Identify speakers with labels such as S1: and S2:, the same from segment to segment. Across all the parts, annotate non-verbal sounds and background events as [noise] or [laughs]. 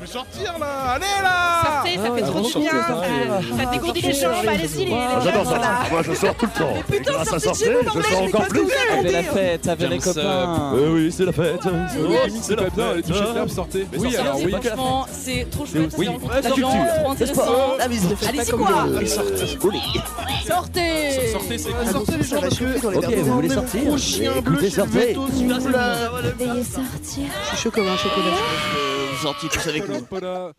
S1: Je vais sortir là Allez là
S2: Sortez, ça fait
S3: Ah,
S2: trop du bien.
S3: sortez,
S2: Ça, dégourdit les jambes. Allez-y, les
S3: Ah,
S2: les
S3: J'adore ça. Moi, je sors tout le temps. Et grâce à sortir, je sors encore plus.
S4: Avec la fête, avec les copains.
S3: Oui, c'est la fête.
S1: C'est pas bien, les touches fermes, sortez
S3: Oui, alors oui.
S2: Franchement, c'est trop chouette.
S3: La culture.
S2: trop intéressant.
S4: La mise de
S2: Allez-y, quoi
S1: Sortez
S2: Sortez
S1: Sortez, c'est
S5: Sortez les que
S4: Ok, vous voulez sortir Écoutez,
S5: chez
S4: sortez.
S5: vous.
S6: Veuillez sortir.
S5: Je suis chaud comme un chocolat.
S4: Vous sortiez tous avec nous.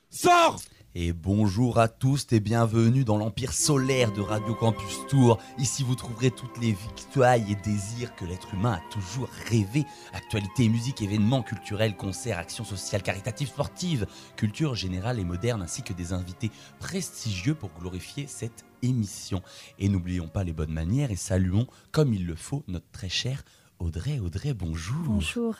S1: Sors
S7: Et bonjour à tous et bienvenue dans l'empire solaire de Radio Campus Tour. Ici vous trouverez toutes les victoires et désirs que l'être humain a toujours rêvé. Actualité, musique, événements culturels, concerts, actions sociales, caritatives, sportives, culture générale et moderne, ainsi que des invités prestigieux pour glorifier cette émission. Et n'oublions pas les bonnes manières et saluons comme il le faut notre très cher Audrey. Audrey, bonjour.
S6: Bonjour.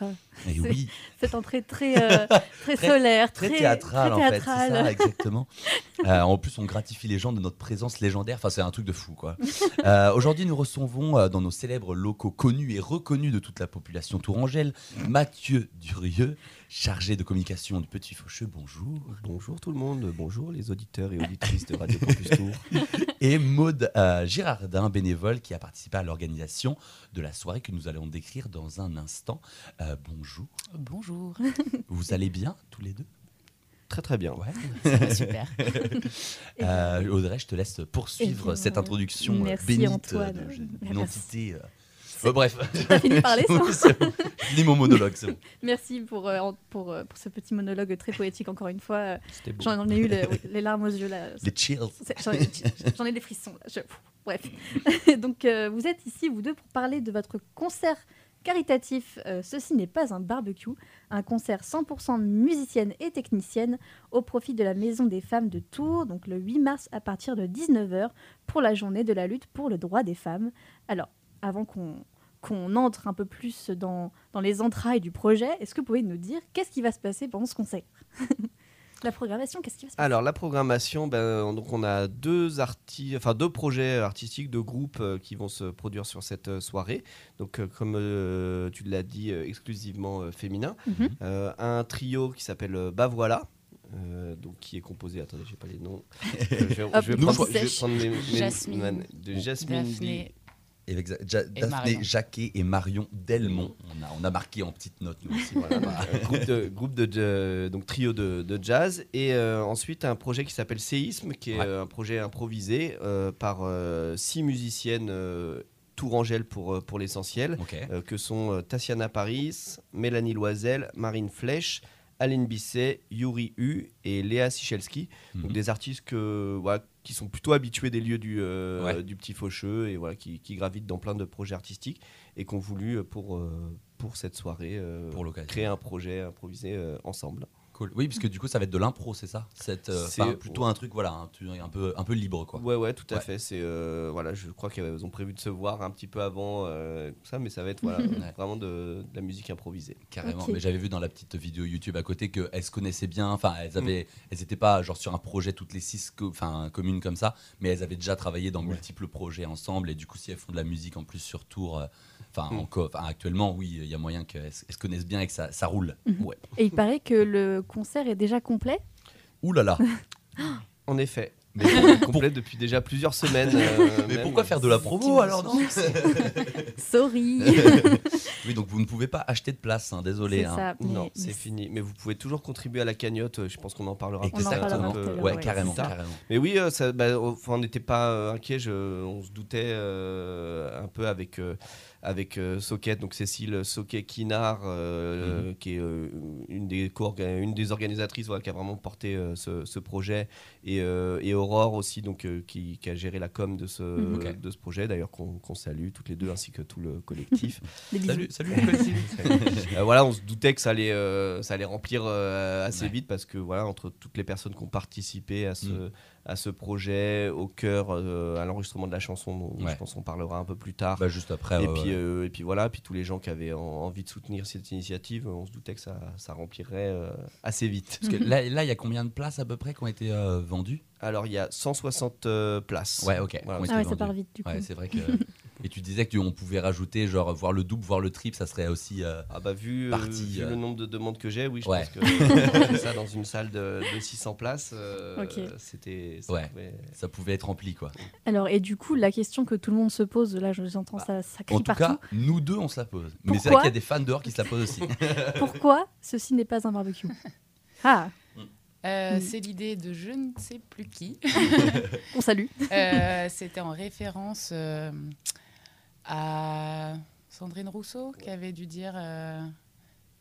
S7: Et
S6: C'est-
S7: oui,
S6: Cette entrée très, [laughs] euh, très
S7: Très-
S6: solaire,
S7: très
S6: très,
S7: théâtral
S6: très
S7: en fait, c'est
S6: théâtrale.
S7: ça exactement. [laughs] Euh, en plus, on gratifie les gens de notre présence légendaire. Enfin, c'est un truc de fou quoi. Euh, Aujourd'hui, nous recevons dans nos célèbres locaux connus et reconnus de toute la population tourangelle Mathieu Durieux, chargé de communication du Petit Faucheux. Bonjour.
S8: Bonjour tout le monde, bonjour les auditeurs et auditrices de Radio Campus Tour. [laughs]
S7: Et Maude euh, Girardin, bénévole, qui a participé à l'organisation de la soirée que nous allons décrire dans un instant. Euh, bonjour.
S2: Bonjour.
S7: Vous allez bien tous les deux?
S8: Très très bien.
S7: Ouais.
S2: Super. [laughs]
S7: Euh, Audrey, je te laisse poursuivre
S6: Eh
S7: cette introduction
S6: merci,
S7: bénite
S6: Antoine.
S7: de- entité. Euh, bref,
S6: T'as fini de parler, [laughs] ça
S7: c'est bon. Je finis mon monologue, c'est bon. [laughs]
S6: Merci pour, euh, pour, euh, pour ce petit monologue très poétique, encore une fois. J'en ai eu le- oui, [laughs] les larmes aux yeux, là.
S7: Les chills.
S6: J'en ai, des frissons. Là. Je- bref. Donc, euh, vous êtes ici, vous deux, pour parler de votre concert caritatif. Ceci n'est pas un barbecue, un concert 100% musicienne et technicienne au profit de la Maison des femmes de Tours, donc le 8 mars à partir de 19h pour la journée de la lutte pour le droit des femmes. Alors, avant qu'on qu'on entre un peu plus dans, dans les entrailles du projet, est-ce que vous pouvez nous dire qu'est-ce qui va se passer pendant ce concert? [laughs] La programmation, qu'est-ce qui va se passer?
S8: Alors la programmation, ben, donc on a deux arti- enfin deux projets artistiques, deux groupes euh, qui vont se produire sur cette euh, soirée. Donc euh, comme euh, tu l'as dit, euh, exclusivement euh, féminin.
S6: Mhm.
S8: Euh, un trio qui s'appelle euh, Bah voilà. euh, donc qui est composé, attendez, j'ai pas les noms. [laughs] Euh, je vais,
S6: Hop,
S8: je vais
S6: nous,
S8: prendre,
S6: je-
S8: je vais prendre mes- mes-
S2: Jasmine.
S8: man- de Jasmine.
S2: Daphné.
S7: Et avec Ja- Ja-
S2: Et
S7: Daphné,
S2: Marion.
S7: Jacquet et Marion Delmont. On a, on a marqué en petite note, nous aussi. Voilà.
S8: Un [laughs] groupe de, groupe de, de- donc trio de, de jazz et euh, ensuite un projet qui s'appelle Séisme qui est
S7: Ouais.
S8: euh, un projet improvisé euh, par euh, six musiciennes euh, tourangelles pour, euh, pour l'essentiel euh, que sont euh, Tatiana Paris, Mélanie Loisel, Marine Flèche, Aline Bisset, Yuri Hu et Léa Sichelski. Donc
S7: Mhm.
S8: des artistes que, voilà, qui sont plutôt habitués des lieux du, euh,
S7: Ouais.
S8: du Petit Faucheux et voilà, qui, qui gravitent dans plein de projets artistiques et qui ont voulu, euh, pour, euh, pour cette soirée,
S7: Pour
S8: créer un projet improvisé ensemble.
S7: Cool. Oui, parce que du coup, ça va être de l'impro, c'est ça? C'est euh,
S8: C'est-
S7: plutôt un truc, voilà, un, un peu, un peu libre, quoi.
S8: Ouais, ouais, tout à
S7: Ouais.
S8: fait. C'est euh, voilà, je crois qu'ils ont prévu de se voir un petit peu avant euh, tout ça, mais ça va être voilà, [laughs]
S7: Ouais.
S8: vraiment de, de la musique improvisée.
S7: Carrément.
S6: Ok.
S7: Mais j'avais vu dans la petite vidéo YouTube à côté qu'elles se connaissaient bien. Enfin,
S8: Mm.
S7: elles avaient, elles étaient pas genre sur un projet toutes les six, co- enfin communes comme ça, mais elles avaient déjà travaillé dans multiples projets ensemble. Et du coup, si elles font de la musique en plus sur tour, euh, enfin
S8: Mm.
S7: enfin, actuellement, oui, il y a moyen qu'elles se connaissent bien et que ça, ça roule.
S6: Mhm.
S7: Ouais.
S6: Et il paraît que le concert est déjà complet?
S7: Ouh là là. [laughs] [gasps]
S8: En effet,
S7: Mais, [laughs]
S8: complet depuis déjà plusieurs semaines. [laughs] euh,
S7: mais
S8: même.
S7: pourquoi faire de la promo alors non
S6: Sorry.
S7: Oui, donc vous ne pouvez pas acheter de place, hein, désolé. Hein.
S6: ça. mais-
S8: Non, c'est fini. Mais vous pouvez toujours contribuer à la cagnotte. euh, Je pense qu'on en parlera.
S6: On en parlera
S7: Exactement.
S6: l'heure,
S7: Ouais,
S6: ouais,
S7: carrément, carrément.
S8: Mais oui, euh, ça, bah, enfin, on n'était pas euh, inquiet. Je, on se doutait euh, un peu avec euh, avec euh, Socket, donc Cécile Soquet-Kinard, euh,
S7: Mhm.
S8: qui est euh, une, des co-orga- une des organisatrices voilà, qui a vraiment porté euh, ce, ce projet, et, euh, et Aurore aussi, donc, euh, qui, qui a géré la com de ce,
S6: Mhm.
S8: De ce projet, d'ailleurs qu'on qu'on salue toutes les deux, ainsi que tout le collectif. [laughs]
S7: Salut, salut. [laughs]
S8: Euh, voilà, on se doutait que ça allait, euh, ça allait remplir euh, assez
S7: Ouais.
S8: vite parce que voilà, entre toutes les personnes qui ont participé à ce,
S7: Mm.
S8: À ce projet, au cœur, euh, à l'enregistrement de la chanson, dont
S7: Ouais.
S8: je pense qu'on parlera un peu plus tard.
S7: Bah, juste après.
S8: et,
S7: ouais,
S8: puis,
S7: ouais.
S8: euh, et puis voilà, puis tous les gens qui avaient en- envie de soutenir cette initiative, on se doutait que ça, ça remplirait euh, assez vite.
S7: Parce que là, là, il y a combien de places à peu près qui ont été vendues?
S8: Alors il y a 160 euh, places.
S7: Ouais, ok.
S8: Voilà.
S6: Ah ouais, ça part vite du coup.
S7: Ouais, c'est vrai que. Et tu disais que tu- on pouvait rajouter, genre, voir le double, voir le triple, ça serait aussi. euh,
S8: Ah bah vu, euh,
S7: Partie,
S8: vu
S7: euh,
S8: le nombre de demandes que j'ai, oui, je
S7: Ouais.
S8: pense que [laughs] ça dans une salle de, de 600 places, euh, c'était... ça
S7: Ouais.
S8: pouvait-
S7: ça pouvait être rempli, quoi.
S6: Alors, et du coup, la question que tout le monde se pose, là, j'entends ça, ça crie
S7: En tout
S6: partout.
S7: cas, nous deux, on se la pose. Mais c'est vrai qu'il y a des fans dehors qui se la posent aussi.
S6: Pourquoi ceci n'est pas un barbecue? [laughs] Ah,
S2: Euh,
S6: Mm.
S2: C'est l'idée de je ne sais plus qui. [laughs]
S6: on salue. [laughs]
S2: Euh, C'était en référence euh, à Sandrine Rousseau qui avait dû dire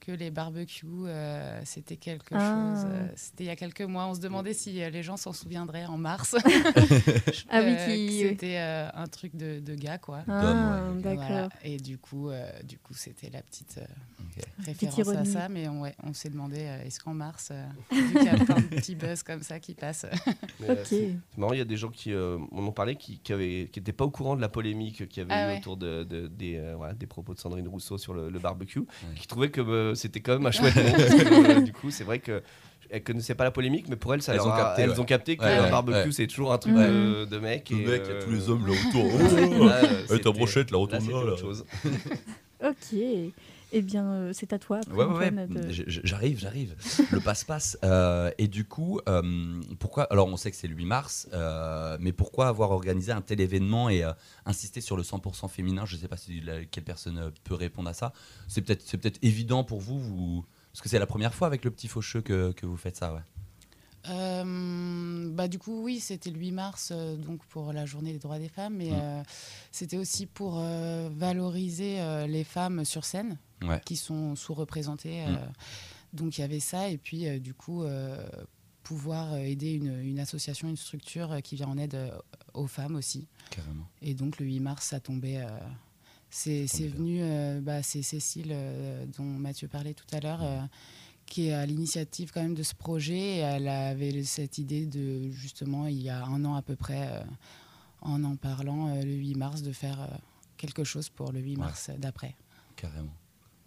S2: que les barbecues, euh, c'était quelque
S6: Ah.
S2: chose. euh, c'était il y a quelques mois. On se demandait si euh, les gens s'en souviendraient en mars. [laughs]
S6: Ah oui, qui-
S2: C'était un truc de, de gars, quoi.
S6: Ah, d'accord.
S2: Voilà. Et du coup, du coup, c'était la petite. Référence à ça. Mais on, ouais, on s'est demandé euh, est-ce qu'en mars, euh, vu qu'il y a plein de petits buzz comme ça qui passent, [laughs]
S8: mais, euh,
S6: Ok.
S8: c'est marrant, il y a des gens qui euh, m'en ont parlé qui n'étaient pas au courant de la polémique qu'il y avait
S2: Ah
S8: eu
S2: ouais.
S8: autour de, de- des, euh, voilà, des propos de Sandrine Rousseau sur le, le barbecue,
S7: Ouais.
S8: qui trouvaient que euh, c'était quand même un chouette nom. parce que, euh, du coup, c'est vrai que elles connaissaient pas la polémique, mais pour elles, ça
S7: Elles
S8: leur
S7: ont
S8: a-
S7: capté,
S8: elles
S7: ouais.
S8: ont capté que
S7: Ouais,
S8: le
S7: ouais,
S8: barbecue,
S7: ouais.
S8: c'est toujours un truc de, de mec.
S7: Le
S8: et,
S7: mec, il y a
S8: euh,
S7: tous les hommes là [laughs] autour.
S8: là, euh,
S7: Eh, ta
S8: c'était-
S7: brochette, la
S8: là,
S7: retourne là,
S8: autre
S7: là.
S8: chose.
S6: Ok. Eh bien, euh, c'est à toi.
S7: Ouais, ouais, ouais.
S6: De-
S7: J'arrive, j'arrive. Le passe-passe. [laughs] Euh, et du coup, euh, pourquoi Alors, on sait que c'est le 8 mars, mais pourquoi avoir organisé un tel événement et insister sur le 100% féminin? Je ne sais pas si la- quelle personne peut répondre à ça. C'est peut-être peut-être évident pour vous, vous- parce que c'est la première fois avec le petit faucheux que, que vous faites ça, ouais.
S2: Euh, bah, du coup, oui, c'était le 8 mars, euh, donc pour la journée des droits des femmes, mais euh, c'était aussi pour valoriser les femmes sur scène
S7: Ouais.
S2: qui sont sous-représentées.
S7: Mm.
S2: donc il y avait ça, et puis du coup, pouvoir aider une, une association, une structure qui vient en aide aux femmes aussi.
S7: Carrément.
S2: Et donc le 8 mars, ça tombait. c'est venu, bah, c'est Cécile dont Mathieu parlait tout à l'heure, qui est à l'initiative quand même de ce projet. Et elle avait cette idée de justement il y a un an à peu près, euh, en en parlant euh, le 8 mars, de faire euh, quelque chose pour le 8 mars d'après.
S7: Carrément.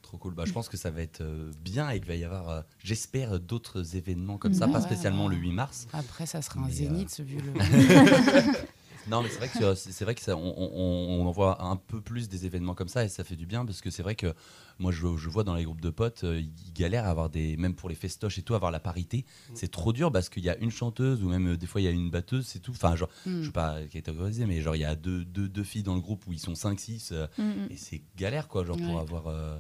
S7: Trop cool. Bah, je pense que ça va être bien et qu'il va y avoir, j'espère, d'autres événements comme ça,
S6: Mhm.
S7: pas spécialement le 8 mars.
S2: Après, ça sera un zénith vu le. [laughs]
S7: Non, mais c'est vrai que euh, c'est vrai que ça, on, on, on en voit un peu plus des événements comme ça et ça fait du bien parce que c'est vrai que moi je, je vois dans les groupes de potes euh, ils galèrent à avoir des même pour les festoches et tout avoir la parité. C'est trop dur parce qu'il y a une chanteuse ou même euh, des fois il y a une batteuse, c'est tout. Enfin genre
S2: Hmm.
S7: je sais pas catégoriser mais genre il y a deux, deux, deux filles dans le groupe où ils sont 5 6
S6: Mm, mm.
S7: et c'est galère quoi genre pour avoir euh,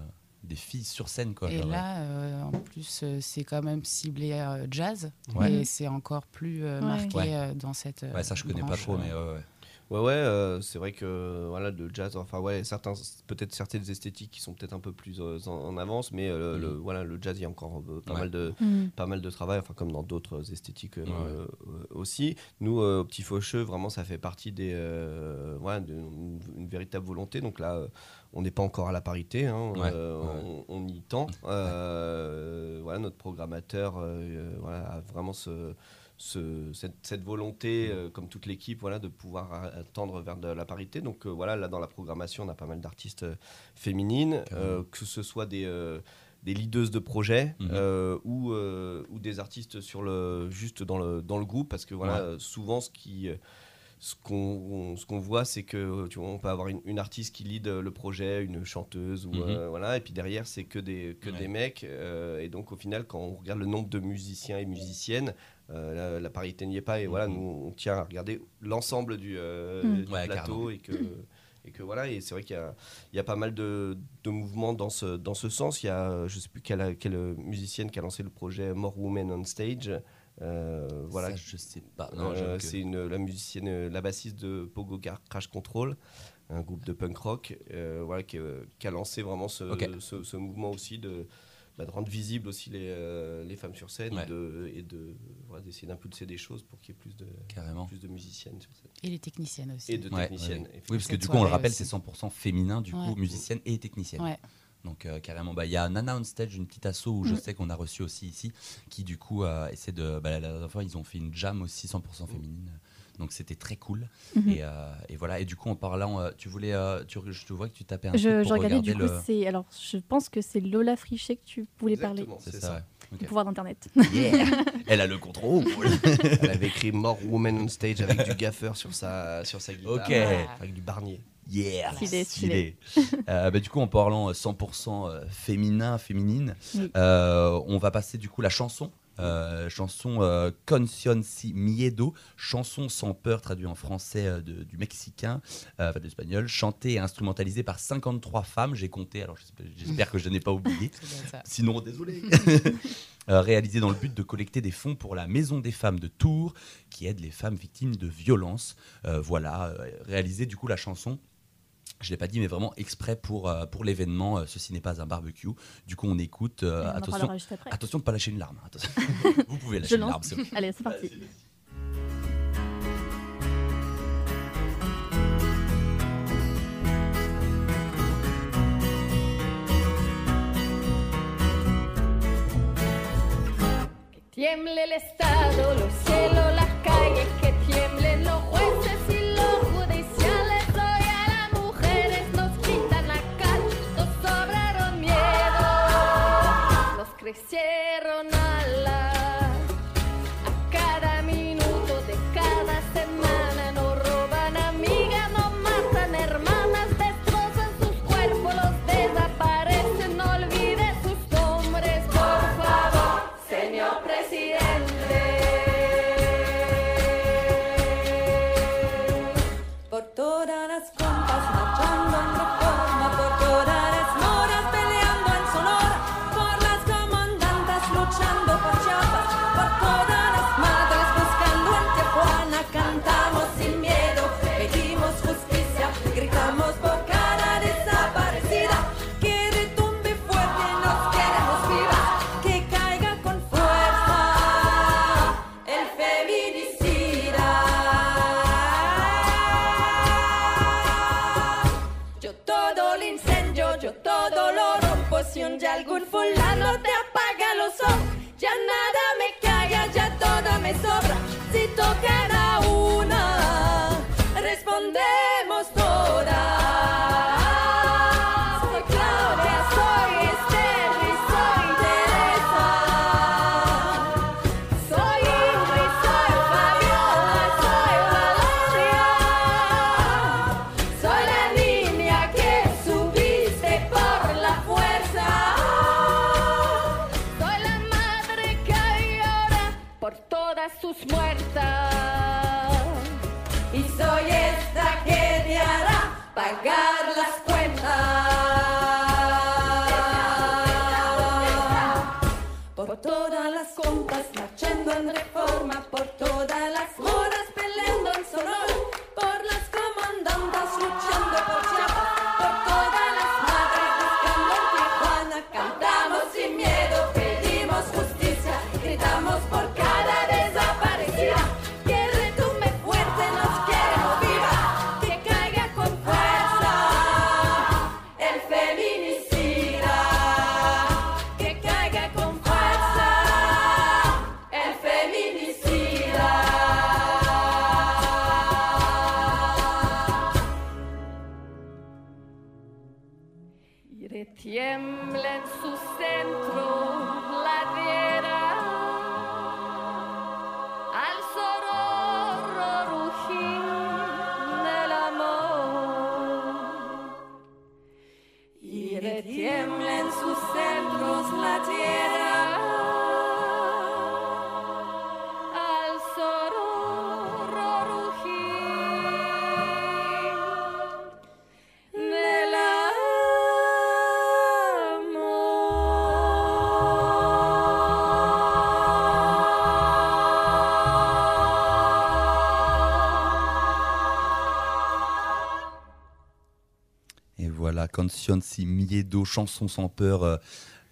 S7: des filles sur scène quoi.
S2: Et
S7: genre,
S2: là, euh, en plus, euh, c'est quand même ciblé euh, jazz.
S7: Ouais.
S2: Et c'est encore plus euh,
S6: Ouais.
S2: marqué
S7: Ouais.
S2: euh, dans cette.
S7: ouais.
S2: euh,
S7: Ouais, ça je connais pas trop mais ouais, ouais.
S8: Ouais, ouais, euh, c'est vrai que voilà, le jazz, enfin, ouais, certains, peut-être certaines esthétiques qui sont peut-être un peu plus euh, en, en avance, mais le, voilà, le jazz, il y a encore euh, pas,
S7: Ouais.
S8: mal de,
S6: Mm.
S8: pas mal de travail, enfin, comme dans d'autres esthétiques euh,
S7: Ouais.
S8: euh, aussi. Nous, euh, au Petit Faucheux, vraiment, ça fait partie des, euh, voilà, d'une une véritable volonté. Donc là, euh, on n'est pas encore à la parité, hein,
S7: Ouais,
S8: euh,
S7: ouais.
S8: On, on y tend. [laughs] Euh, voilà, notre programmateur euh, voilà, a vraiment ce, ce- cette, cette volonté, euh, comme toute l'équipe, voilà, de pouvoir tendre vers de la parité. Donc voilà, là dans la programmation, on a pas mal d'artistes féminines, que ce soit des, des leaders de projets
S7: Mhm.
S8: euh, ou, euh, ou des artistes sur le, juste dans le, dans le groupe, parce que voilà,
S7: Ouais.
S8: souvent ce qui... euh, ce qu'on ce qu'on voit, c'est que tu vois, on peut avoir une, une artiste qui lead euh, le projet, une chanteuse, ou,
S7: Mhm.
S8: euh, voilà, et puis derrière, c'est que des, que
S7: Ouais.
S8: des mecs. euh, et donc, au final, quand on regarde le nombre de musiciens et musiciennes, euh, la, la parité n'y est pas. Et voilà,
S7: Mhm.
S8: nous, on tient à regarder l'ensemble du, euh, du
S7: Ouais,
S8: plateau. Et que, et que voilà, et c'est vrai qu'il y a, il y a pas mal de, de mouvements dans ce, dans ce sens. Il y a, euh, je sais plus quelle, quelle musicienne qui a lancé le projet More Women on Stage. Euh, voilà,
S7: Ça, je sais pas.
S8: Euh, c'est une la musicienne, euh, la bassiste de Pogo Car- Crash Control, un groupe de punk rock, euh, voilà, qui, qui a lancé vraiment ce,
S7: Ok.
S8: ce, ce mouvement aussi de, bah, de rendre visible aussi les, les femmes sur scène
S7: Ouais.
S8: et de et de voilà, d'essayer d'impulser des choses pour qu'il y ait plus de
S7: carrément.
S8: plus de musiciennes sur scène
S2: Et les techniciennes aussi.
S8: et de
S7: Ouais,
S8: techniciennes.
S7: ouais, Oui, parce que du coup, on le rappelle, c'est 100% féminin, du coup, musicienne et technicienne. Donc, euh, carrément, bah, il y a Nana on Stage, une petite asso où je
S6: Mm.
S7: sais qu'on a reçu aussi ici, qui du coup euh, essaie de. Bah, la dernière fois, ils ont fait une jam aussi 100% féminine. Donc, c'était très cool.
S6: Mhm.
S7: Et, euh, et voilà. Et du coup, en parlant, euh, tu voulais. euh, tu, je te vois que tu tapais un
S6: Je,
S7: truc
S6: je
S7: pour
S6: regardais
S7: regarder
S6: du coup,
S7: le.
S6: c'est. Alors, je pense que c'est Lola Frichet que tu voulais parler.
S8: Exactement,
S7: C'est
S8: c'est
S7: ça.
S6: Le pouvoir d'Internet.
S7: Yeah. [laughs] Elle a le contrôle. [laughs]
S8: Elle avait écrit More Women on Stage avec du gaffeur sur sa sur sa guitare,
S7: Ok.
S8: avec du barnier.
S7: Yeah,
S6: Stylé,
S7: stylé. Euh, bah, du coup, en parlant euh, 100% euh, féminin, féminine,
S6: Oui.
S7: euh, on va passer du coup la chanson. Euh, chanson euh, Conciencia Miedo, chanson sans peur traduit en français euh, de- du mexicain, euh, enfin de l'espagnol, chantée et instrumentalisée par 53 femmes, j'ai compté, alors j'espère- que je n'ai pas oublié, [laughs] sinon désolé. [laughs] [laughs] Euh, réalisée dans le but de collecter des fonds pour la Maison des femmes de Tours, qui aide les femmes victimes de violences. Euh, voilà, euh, réalisé du coup la chanson. Je l'ai pas dit, mais vraiment exprès pour, euh, pour l'événement. euh, ceci n'est pas un barbecue. Du coup, on écoute. euh,
S6: On en
S7: attention, attention de pas lâcher une larme. hein, attention. [laughs] Vous pouvez lâcher
S6: Je
S7: une larme.
S6: Allez, c'est parti.
S9: Tiemble el Estado, los cielos, las calles, que tiemblen los jueces crecieron alas.
S7: Voilà, Conscience Miedo, chanson sans peur euh,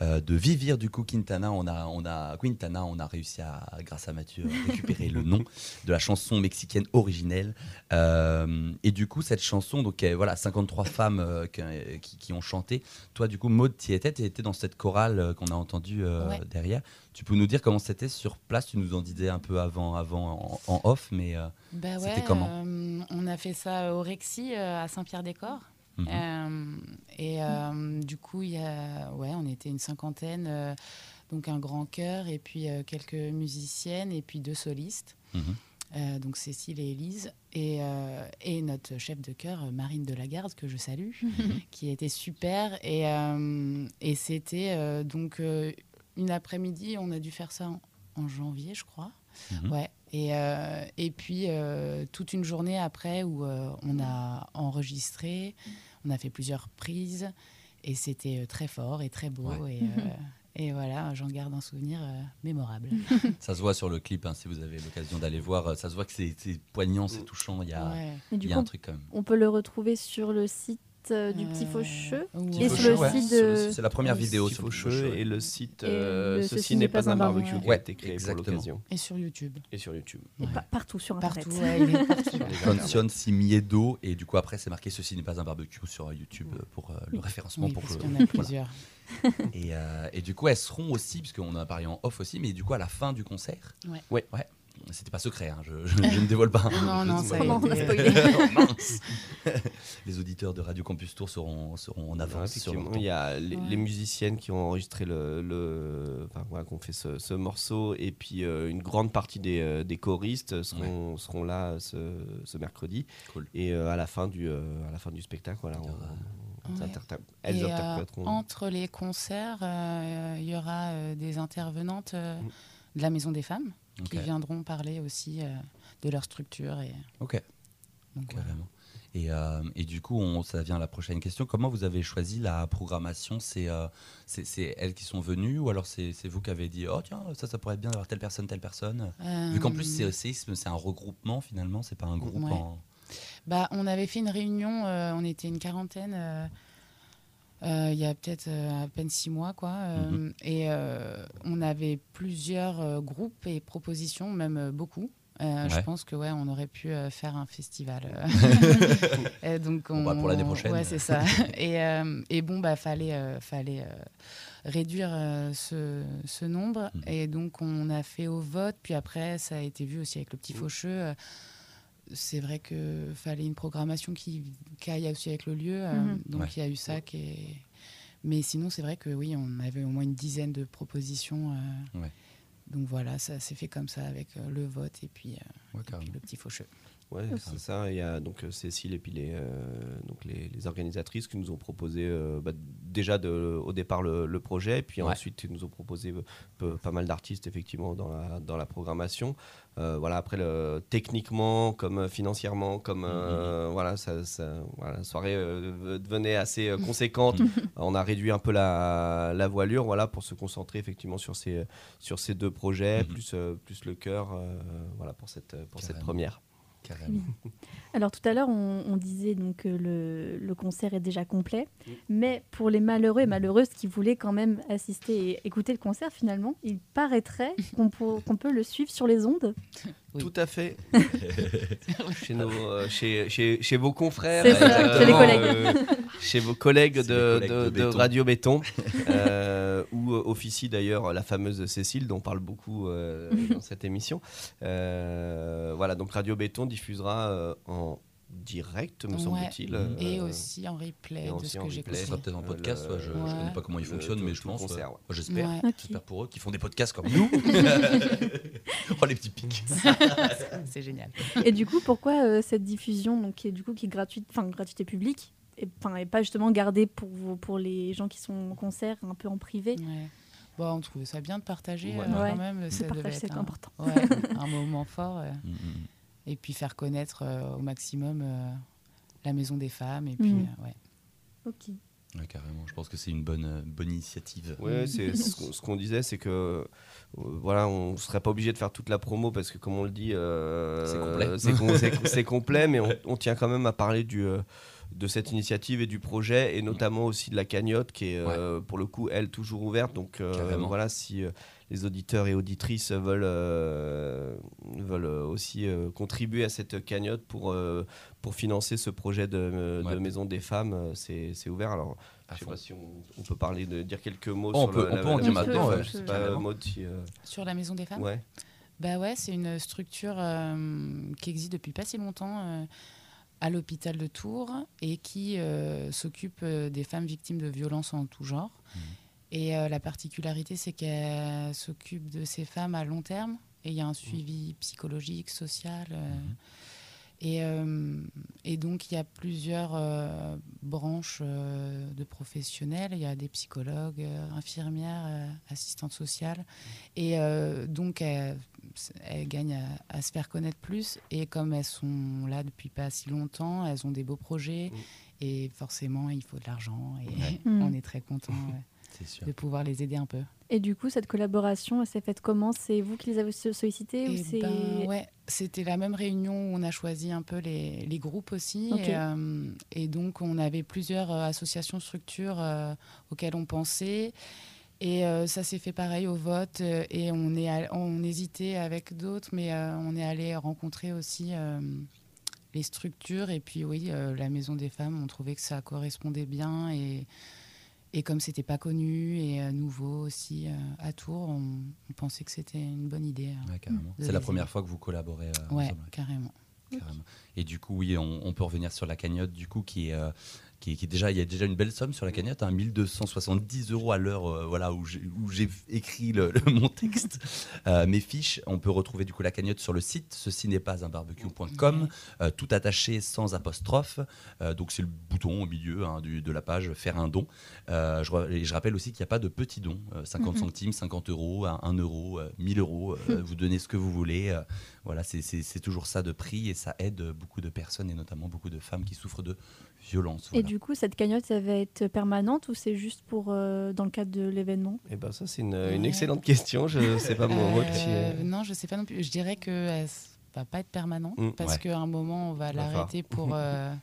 S7: euh, de Vivir du coup Quintana. On a, on a, Quintana, on a réussi à, grâce à Mathieu, à récupérer le nom de la chanson mexicaine originelle. Euh, et du coup, cette chanson, donc euh, voilà, 53 femmes euh, qui, qui ont chanté. Toi, du coup, Maud, tu étais, tu étais dans cette chorale euh, qu'on a entendue euh,
S2: Ouais.
S7: derrière. Tu peux nous dire comment c'était sur place? Tu nous en disais un peu avant, avant en, en off, mais euh,
S2: Bah
S7: C'était comment?
S2: euh, On a fait ça au Rexy, euh, à Saint-Pierre-des-Corps.
S7: Mhm.
S2: Euh, et euh, du coup, il y a, ouais, on était une cinquantaine, euh, donc un grand chœur et puis quelques musiciennes et puis deux solistes.
S7: Mhm.
S2: Donc Cécile et Élise, et, et notre chef de chœur, Marine Delagarde, que je salue, [laughs] qui était super. Et, et c'était donc une après-midi, on a dû faire ça en, en janvier, je crois.
S7: Mhm.
S2: Ouais. Et, euh, et puis euh, toute une journée après où euh, on a enregistré, on a fait plusieurs prises, et c'était très fort et très beau. Et, euh, [laughs] et voilà, j'en garde un souvenir euh, mémorable. [laughs]
S7: Ça se voit sur le clip, hein, si vous avez l'occasion d'aller voir. Ça se voit que c'est poignant, c'est touchant. Il y a,
S2: Ouais.
S7: Y a
S6: coup,
S7: un truc quand même.
S6: On peut le retrouver sur le site euh, du Petit Faucheux
S2: ouais.
S6: et sur le
S7: Ouais,
S6: site de.
S7: C'est la première vidéo sur
S8: Faucheux et le site
S6: Et
S8: euh,
S6: le
S8: Ceci n'est pas un barbecue qui a
S7: Ouais,
S8: été créé
S7: exactement.
S8: pour l'occasion.
S2: Et sur YouTube.
S8: Et sur YouTube.
S6: Et pa- partout sur Internet.
S2: Partout, ouais, [laughs]
S7: Simiedo et du coup après c'est marqué ceci n'est pas un barbecue sur euh, YouTube pour euh, le référencement
S2: Oui,
S7: pour
S2: parce
S7: le-
S2: y en a plusieurs.
S7: et, euh, et du coup elles seront aussi puisqu'on en a parlé en off aussi mais du coup à la fin du concert
S2: Ouais.
S8: Ouais.
S7: C'était pas secret hein, je, je- je ne dévoile pas
S2: Non, non,
S7: Je-
S2: ça a
S6: Non, on a spoilé. [laughs]
S7: Oh, [laughs] les auditeurs de Radio Campus Tour seront, seront en avance
S8: il y a les,
S2: Ouais.
S8: les musiciennes qui ont enregistré le, le enfin voilà, qu'on fait ce, ce morceau et puis euh, une grande partie des, euh, des choristes seront, seront là ce, ce mercredi.
S7: Cool.
S8: et euh, à la fin du euh, à la fin du spectacle voilà, on- on-
S2: Ouais.
S8: interprète- elles
S2: Et, euh,
S8: interpréteront
S2: entre les concerts, euh, il y aura euh, des intervenantes euh, de la Maison des Femmes qui
S7: Ok.
S2: viendront parler aussi euh, de leur structure. Et,
S7: Ok.
S2: donc, voilà.
S7: Carrément. Et, euh, et du coup, on, ça vient à la prochaine question. Comment vous avez choisi la programmation? C'est euh, elles qui sont venues ou alors c'est vous qui avez dit Oh, tiens, ça, ça pourrait être bien d'avoir telle personne, telle personne? Vu qu'en plus, c'est
S2: Euh,
S7: séisme, c'est un regroupement finalement, c'est pas un groupe
S2: Ouais.
S7: en.
S2: Bah, on avait fait une réunion, on était une quarantaine, euh, il y a peut-être euh, à peine six mois, quoi. euh,
S7: Mhm.
S2: Et on avait plusieurs groupes et propositions, même beaucoup. Je pense que ouais, on aurait pu faire un festival. [laughs] [laughs] donc
S7: Bon, bah, pour l'année
S2: on-
S7: prochaine.
S2: Ouais, c'est ça. [laughs] et, et bon, bah fallait, fallait réduire euh, ce, ce nombre.
S7: Mhm.
S2: Et donc on a fait au vote. Puis après, ça a été vu aussi avec le petit faucheux. euh, c'est vrai que fallait une programmation qui, qui aille aussi avec le lieu. euh,
S6: Mhm.
S2: donc
S7: Ouais.
S2: il y a eu ça qui est. Mais sinon, c'est vrai que oui, on avait au moins une dizaine de propositions. euh,
S7: Ouais.
S2: Donc voilà, ça s'est fait comme ça avec euh, le vote et puis, euh,
S7: Ouais,
S2: et puis
S7: carrément.
S2: le petit faucheux.
S8: Ouais, c'est ça. Il y a donc euh, Cécile et puis les, euh, donc les, les organisatrices qui nous ont proposé euh, bah, déjà de, au départ le, le projet, et puis
S7: Ouais.
S8: ensuite ils nous ont proposé peu- pas mal d'artistes effectivement dans la, dans la programmation. Euh, voilà, après le, techniquement, comme financièrement, comme euh, voilà, ça, ça- voilà, la soirée devenait assez conséquente. [laughs] On a réduit un peu la, la voilure, voilà, pour se concentrer effectivement sur ces sur ces deux projets,
S7: Mhm.
S8: plus plus le cœur, voilà, pour cette pour cette première.
S7: Carrément.
S6: Alors tout à l'heure, on, on disait donc que le, le concert est déjà complet,
S8: Mm.
S6: mais pour les malheureux et malheureuses qui voulaient quand même assister et écouter le concert, finalement, il paraîtrait [laughs] qu'on peut le suivre sur les ondes.
S2: Oui.
S8: Tout à fait. [laughs] chez, nos, euh, chez, chez, chez vos confrères,
S6: C'est ça, chez les collègues.
S8: euh, chez vos collègues, de,
S7: les collègues
S8: de-
S7: de
S8: de
S7: Béton.
S8: Radio Béton, [laughs] euh, où euh, officie d'ailleurs la fameuse Cécile, dont on parle beaucoup euh, dans cette émission. Euh, voilà, donc Radio Béton diffusera euh, en direct, me
S2: Ouais.
S8: semble-t-il.
S2: Et
S8: euh,
S2: aussi en replay de
S8: aussi
S2: ce
S8: en
S2: que j'ai.
S7: Ça sera peut-être en podcast,
S8: le-
S7: ouais, je, je
S2: Ouais.
S7: connais pas comment il
S8: le-
S7: fonctionne,
S8: tout-
S7: mais je pense.
S8: concert, ouais.
S7: moi, J'espère. J'espère pour eux qui font des podcasts comme [laughs] nous. [laughs] oh les petits pics. [laughs]
S2: C'est génial.
S6: Et du coup, pourquoi euh, cette diffusion, donc, qui est, du coup, qui est gratuite, enfin gratuite et publique, et, pas justement gardée pour, pour les gens qui sont en concert, un peu en privé?
S2: Ouais. Bon, on trouvait ça bien de partager
S8: Ouais.
S2: euh,
S6: Ouais.
S2: quand même.
S6: Le
S2: Ça devait
S6: partage,
S2: être
S6: c'est
S2: un,
S6: important.
S2: ouais, un moment fort. euh,
S7: Mm, mm.
S2: Et puis faire connaître euh, au maximum euh, la maison des femmes. Et puis,
S6: Mhm.
S2: euh, ouais.
S6: Ok.
S7: Ouais, carrément. Je pense que c'est une bonne, euh, bonne initiative.
S8: Ouais, c'est ce qu'on- disait, c'est que euh, voilà, on serait pas obligé de faire toute la promo parce que comme on le dit, euh,
S7: C'est complet.
S8: c'est com- c'est- [laughs] c'est complet, mais on, on tient quand même à parler du euh, de cette initiative et du projet et notamment aussi de la cagnotte qui est euh, pour le coup elle toujours ouverte. Donc euh, voilà, si euh, les auditeurs et auditrices veulent euh, veulent aussi euh, contribuer à cette cagnotte pour euh, pour financer ce projet de, de
S7: Ouais.
S8: maison des femmes, c'est c'est ouvert. Alors
S7: À
S8: je sais pas si on, on peut parler de dire quelques mots
S7: Oh, on
S8: sur
S7: peut-
S8: le-
S7: on
S8: la-
S7: peut en
S8: la-
S7: dire
S8: la-
S6: maintenant,
S8: la-
S6: ouais.
S8: Je sais
S7: Carrément.
S8: pas, Maud, si, euh,
S2: Sur la maison des femmes
S8: ouais.
S2: Bah ouais, c'est une structure euh, qui existe depuis pas si longtemps euh, à l'hôpital de Tours et qui euh, s'occupe des femmes victimes de violences en tout genre.
S7: Mhm.
S2: Et euh, la particularité, c'est qu'elle s'occupe de ces femmes à long terme et il y a un suivi psychologique, social. euh, et, euh, et donc, il y a plusieurs euh, branches euh, de professionnels. Il y a des psychologues, euh, infirmières, euh, assistantes sociales. Et euh, donc, elles, elles gagnent à, à se faire connaître plus. Et comme elles sont là depuis pas si longtemps, elles ont des beaux projets. Et forcément, il faut de l'argent. Et
S7: Ouais. [laughs]
S2: On est très content
S7: C'est sûr.
S2: De pouvoir les aider un peu.
S6: Et du coup, cette collaboration, elle s'est faite comment? C'est vous qui les avez so- sollicités ou
S2: Eh
S6: c'est
S2: ben, ouais, c'était la même réunion où on a choisi un peu les, les groupes aussi. Et, euh, et donc, on avait plusieurs euh, associations, structures euh, auxquelles on pensait. Et euh, ça s'est fait pareil au vote. et on, est all- on hésitait avec d'autres, mais euh, on est allé rencontrer aussi euh, les structures. Et puis, oui, euh, la Maison des femmes, on trouvait que ça correspondait bien. Et, et comme c'était pas connu et euh, nouveau aussi euh, à Tours, on, on pensait que c'était une bonne idée. euh,
S7: Ouais, C'est la première fois que vous collaborez
S2: Ouais,
S7: ensemble.
S2: carrément.
S7: Carrément. Et du coup, oui, on, on peut revenir sur la cagnotte, du coup, qui est, qui déjà, il y a déjà une belle somme sur la cagnotte, hein, 1270 euros à l'heure, euh, voilà, où j'ai écrit le, le- mon texte, Euh, mes fiches. On peut retrouver du coup la cagnotte sur le site, ceci n'est pas un barbecue.com, euh, tout attaché sans apostrophe. Euh, donc c'est le bouton au milieu hein, du- de la page faire un don. Je, re- et je rappelle aussi qu'il n'y a pas de petits dons, euh, 50
S10: Mhm.
S7: centimes, 50 euros, 1 euro, euh, 1000 euros. euh, vous donnez ce que vous voulez. voilà, c'est toujours ça de prix et ça aide beaucoup de personnes et notamment beaucoup de femmes qui souffrent de violence.
S6: Et du coup, cette cagnotte, ça va être permanente ou c'est juste pour euh, dans le cadre de l'événement?
S8: Eh ben ça c'est une, une excellente question. Je [laughs] sais pas moi, moi qui
S2: Euh, non, je sais pas non plus. Je dirais que va pas être permanente
S8: Mm,
S2: parce
S8: ouais.
S2: qu'à un moment on va l'arrêter pour. [laughs] euh,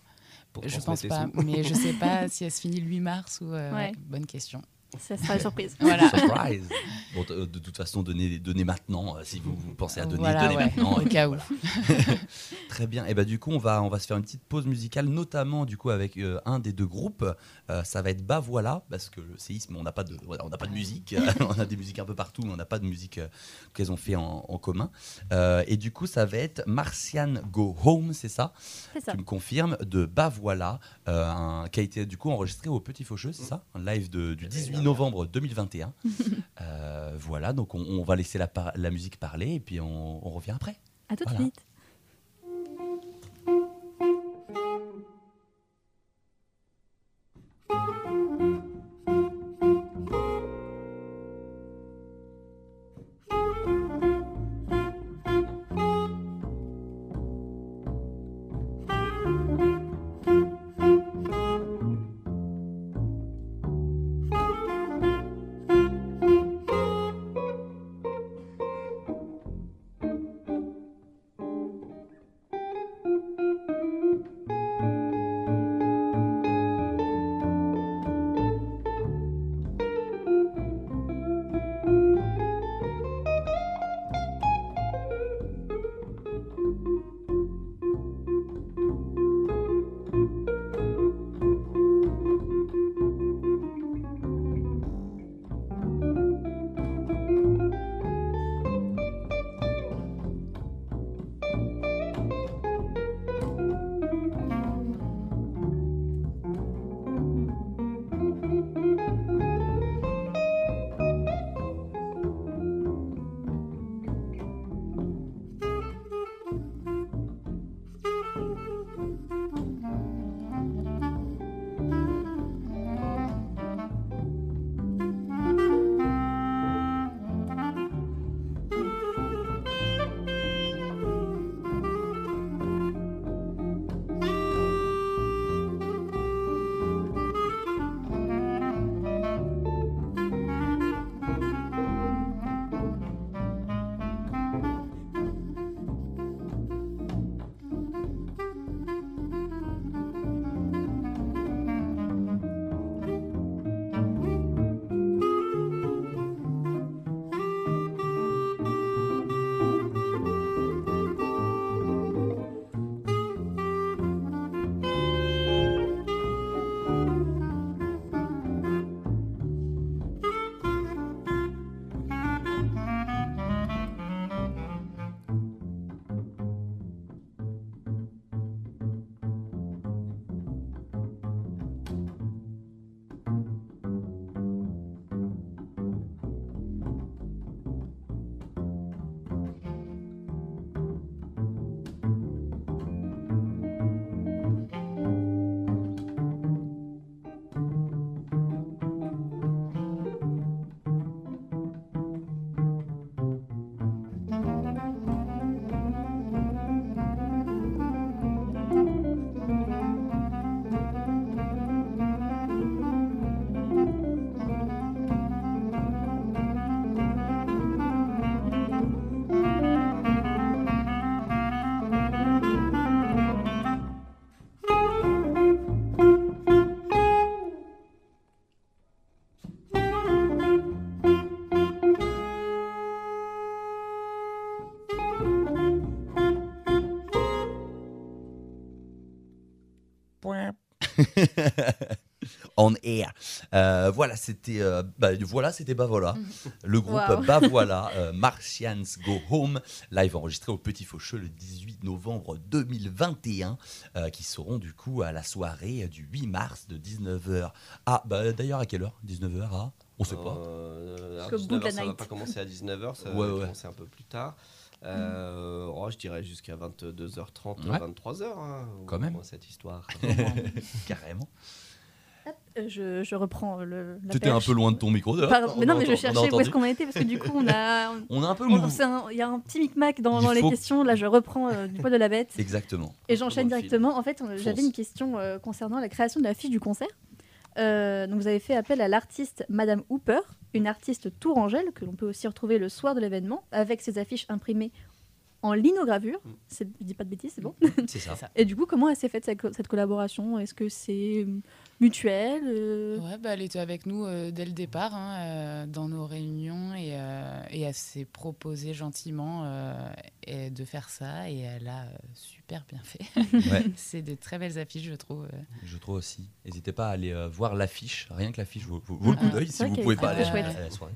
S8: Pour
S2: je pense pas, mais je sais pas [laughs] si elle se finit le 8 mars ou. euh,
S6: ouais,
S2: bonne question.
S6: Ça sera la [laughs] surprise.
S2: Voilà.
S7: Surprise [laughs] Bon, de toute façon, donnez, donnez maintenant. euh, si vous, vous pensez à donner,
S2: Voilà,
S7: donnez
S2: ouais,
S7: maintenant.
S2: au cas où. [laughs]
S7: Très bien. Et bah du coup, on va, on va se faire une petite pause musicale, notamment du coup avec euh, un des deux groupes. Euh, ça va être Bah voilà, parce que le séisme, on n'a pas de, voilà, on n'a pas de musique. on a des musiques un peu partout, mais on n'a pas de musique euh, qu'elles ont fait en, en commun. Euh, et du coup, ça va être Martian Go Home, c'est ça?
S6: C'est ça.
S7: Tu me confirmes de Bah voilà, euh, un- qui a été du coup enregistré au Petit Faucheux, c'est ça? Un live de- du 18 novembre 2021. [laughs] Euh, voilà, donc on, on va laisser la, musique parler et puis on, on revient après.
S6: À tout de
S7: Voilà.
S6: suite. [laughs]
S7: On air. Euh, voilà, c'était euh, bah, voilà, c'était bah voilà. Le groupe
S6: Wow.
S7: Bah voilà, [laughs] euh, Martians Go Home, live enregistré au Petit Faucheux le 18 novembre 2021, euh, qui seront du coup à la soirée du 8 mars de 19h. Ah, bah d'ailleurs à quelle heure? 19h à? On sait pas.
S8: Euh,
S6: la
S8: 19h, ça va pas commencer à 19h, ça
S7: Ouais,
S8: va
S7: ouais.
S8: commencer un peu plus tard. Euh, oh, je dirais jusqu'à 22h30,
S7: Ouais.
S8: 23h. hein,
S7: Quand même.
S8: cette histoire. [laughs]
S7: Carrément.
S6: Hop, euh, je, je reprends le. la
S7: Tu étais un peu loin de ton micro.
S6: mais non, mais je cherchais où est-ce qu'on a été parce que du coup, on a. [laughs]
S7: On a un peu mou.
S6: Il y a un petit micmac dans, les questions. Là, je reprends euh, du poil de la bête.
S7: Exactement.
S6: Et j'enchaîne directement. En fait, on- j'avais une question euh, concernant la création de l'affiche du concert. Euh, donc, vous avez fait appel à l'artiste Madame Hooper, une artiste tourangelle que l'on peut aussi retrouver le soir de l'événement, avec ses affiches imprimées en linogravure.
S8: Mm.
S6: C'est- Je dis pas de bêtises, c'est bon.
S7: C'est ça.
S6: Et du coup, comment elle s'est faite cette, co- cette collaboration? Est-ce que c'est euh, mutuel euh,
S2: Ouais, bah, elle était avec nous euh, dès le départ, hein, euh, dans nos réunions, et, euh, et elle s'est proposée gentiment euh, et de faire ça, et elle a euh, super bien fait.
S7: Ouais. [laughs]
S2: C'est des très belles affiches, je trouve. euh.
S7: Je trouve aussi. N'hésitez pas à aller euh, voir l'affiche. Rien que l'affiche vaut, vaut- vaut le coup
S2: Ah,
S7: d'œil
S6: c'est
S7: si vous pouvez pas aller à- la soirée.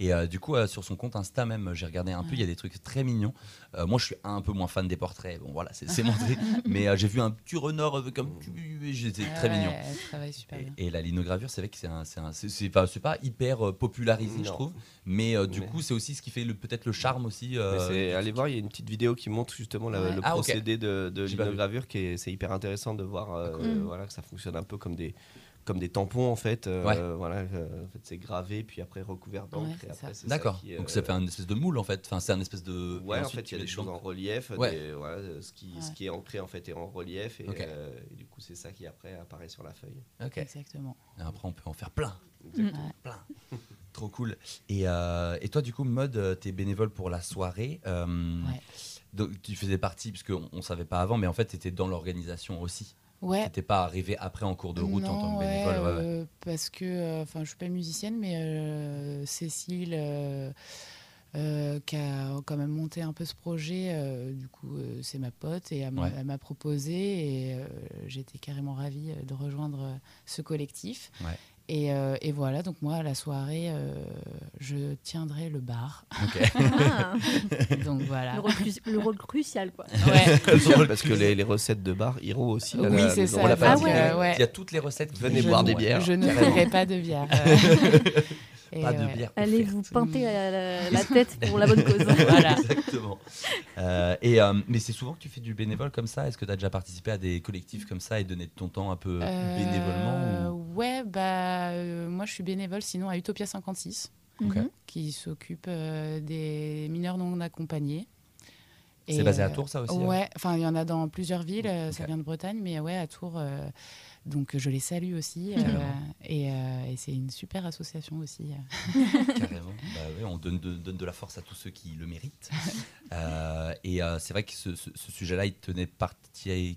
S7: Et euh, du coup, euh, sur son compte Insta même, j'ai regardé un peu. Il y a des trucs très mignons. Euh, moi, je suis un peu moins fan des portraits. Bon, voilà, c'est c'est mon [laughs] truc. Mais euh, j'ai vu un petit renard petit. J'étais très
S2: Ouais,
S7: mignon.
S2: Elle travaille super bien.
S7: Et, et la linogravure, c'est vrai que c'est pas, pas hyper euh, popularisé, je trouve. Mais euh, du
S8: Mais-
S7: coup, c'est aussi ce qui fait le- peut-être le charme aussi. Euh,
S8: allez voir, il y a une petite vidéo qui montre justement la-
S2: Ouais.
S8: le
S7: Ah,
S8: procédé de, de linogravure qui est c'est hyper intéressant de voir euh, euh, voilà que ça fonctionne un peu comme des comme des tampons en fait euh,
S7: Ouais.
S8: voilà euh, en fait c'est gravé puis après recouvert d'encre
S2: Ouais,
S7: D'accord. Donc ça fait un espèce de moule en fait. Enfin, c'est un espèce de.
S8: Ouais, en fait, il y a des choses en relief.
S7: Ouais.
S8: des- voilà, ce, qui, ce qui est ancré, en fait, est en relief. Et, euh, du coup, c'est ça qui, après, apparaît sur la feuille.
S7: Ok.
S2: Exactement.
S7: Et après, on peut en faire plein.
S8: Exactement.
S2: Ouais.
S7: plein. [laughs] Trop cool. Et, euh, et toi, du coup, mode, euh, t'es bénévole pour la soirée. euh,
S2: Ouais.
S7: Donc, tu faisais partie, parce qu'on ne savait pas avant, mais en fait, tu étais dans l'organisation aussi.
S2: Ouais.
S7: Tu n'étais pas arrivé après en cours de route en tant que bénévole. ouais, ouais.
S2: euh, parce que, euh, enfin, je suis pas musicienne, mais euh, Cécile, qui a quand même monté un peu ce projet, du coup, c'est ma pote et elle m'a
S7: Ouais.
S2: elle m'a proposé et j'étais carrément ravie de rejoindre ce collectif. Et, euh, et voilà, donc moi, à la soirée, euh, je tiendrai le bar.
S6: Ah, [laughs]
S2: donc voilà.
S6: le, rôle le rôle crucial, quoi.
S2: Ouais. [laughs]
S8: parce que les, les recettes de bar iront aussi.
S2: Oui, c'est ça,
S8: mais-
S2: ouais.
S7: Il y a toutes les recettes. qui
S8: Venez
S7: sont-
S8: boire des bières.
S2: Je ne ferai pas de bière. [laughs] Et
S7: Pas de
S2: ouais.
S7: bière.
S6: Allez
S7: offerte.
S6: vous pinter la, la- la tête pour la bonne cause. [laughs]
S2: Voilà.
S7: Exactement. Euh, et, euh, mais c'est souvent que tu fais du bénévole comme ça Est-ce que tu as déjà participé à des collectifs comme ça et donné de ton temps un peu
S2: Euh,
S7: bénévolement ou-
S2: Ouais, bah, euh, moi je suis bénévole sinon à Utopia 56,
S7: Ok.
S6: Mhm.
S2: qui s'occupe euh, des mineurs non accompagnés.
S7: C'est
S2: Et,
S7: basé à Tours, ça aussi hein?
S2: Ouais, enfin il y en a dans plusieurs villes, euh, ça vient de Bretagne, mais ouais, à Tours, euh, donc je les salue aussi. euh, et euh, et c'est une super association aussi. [laughs]
S7: Carrément. Bah ouais, on donne de, donne de la force à tous ceux qui le méritent. [laughs] Euh, et euh, c'est vrai que ce, ce- ce sujet-là, il tenait parti-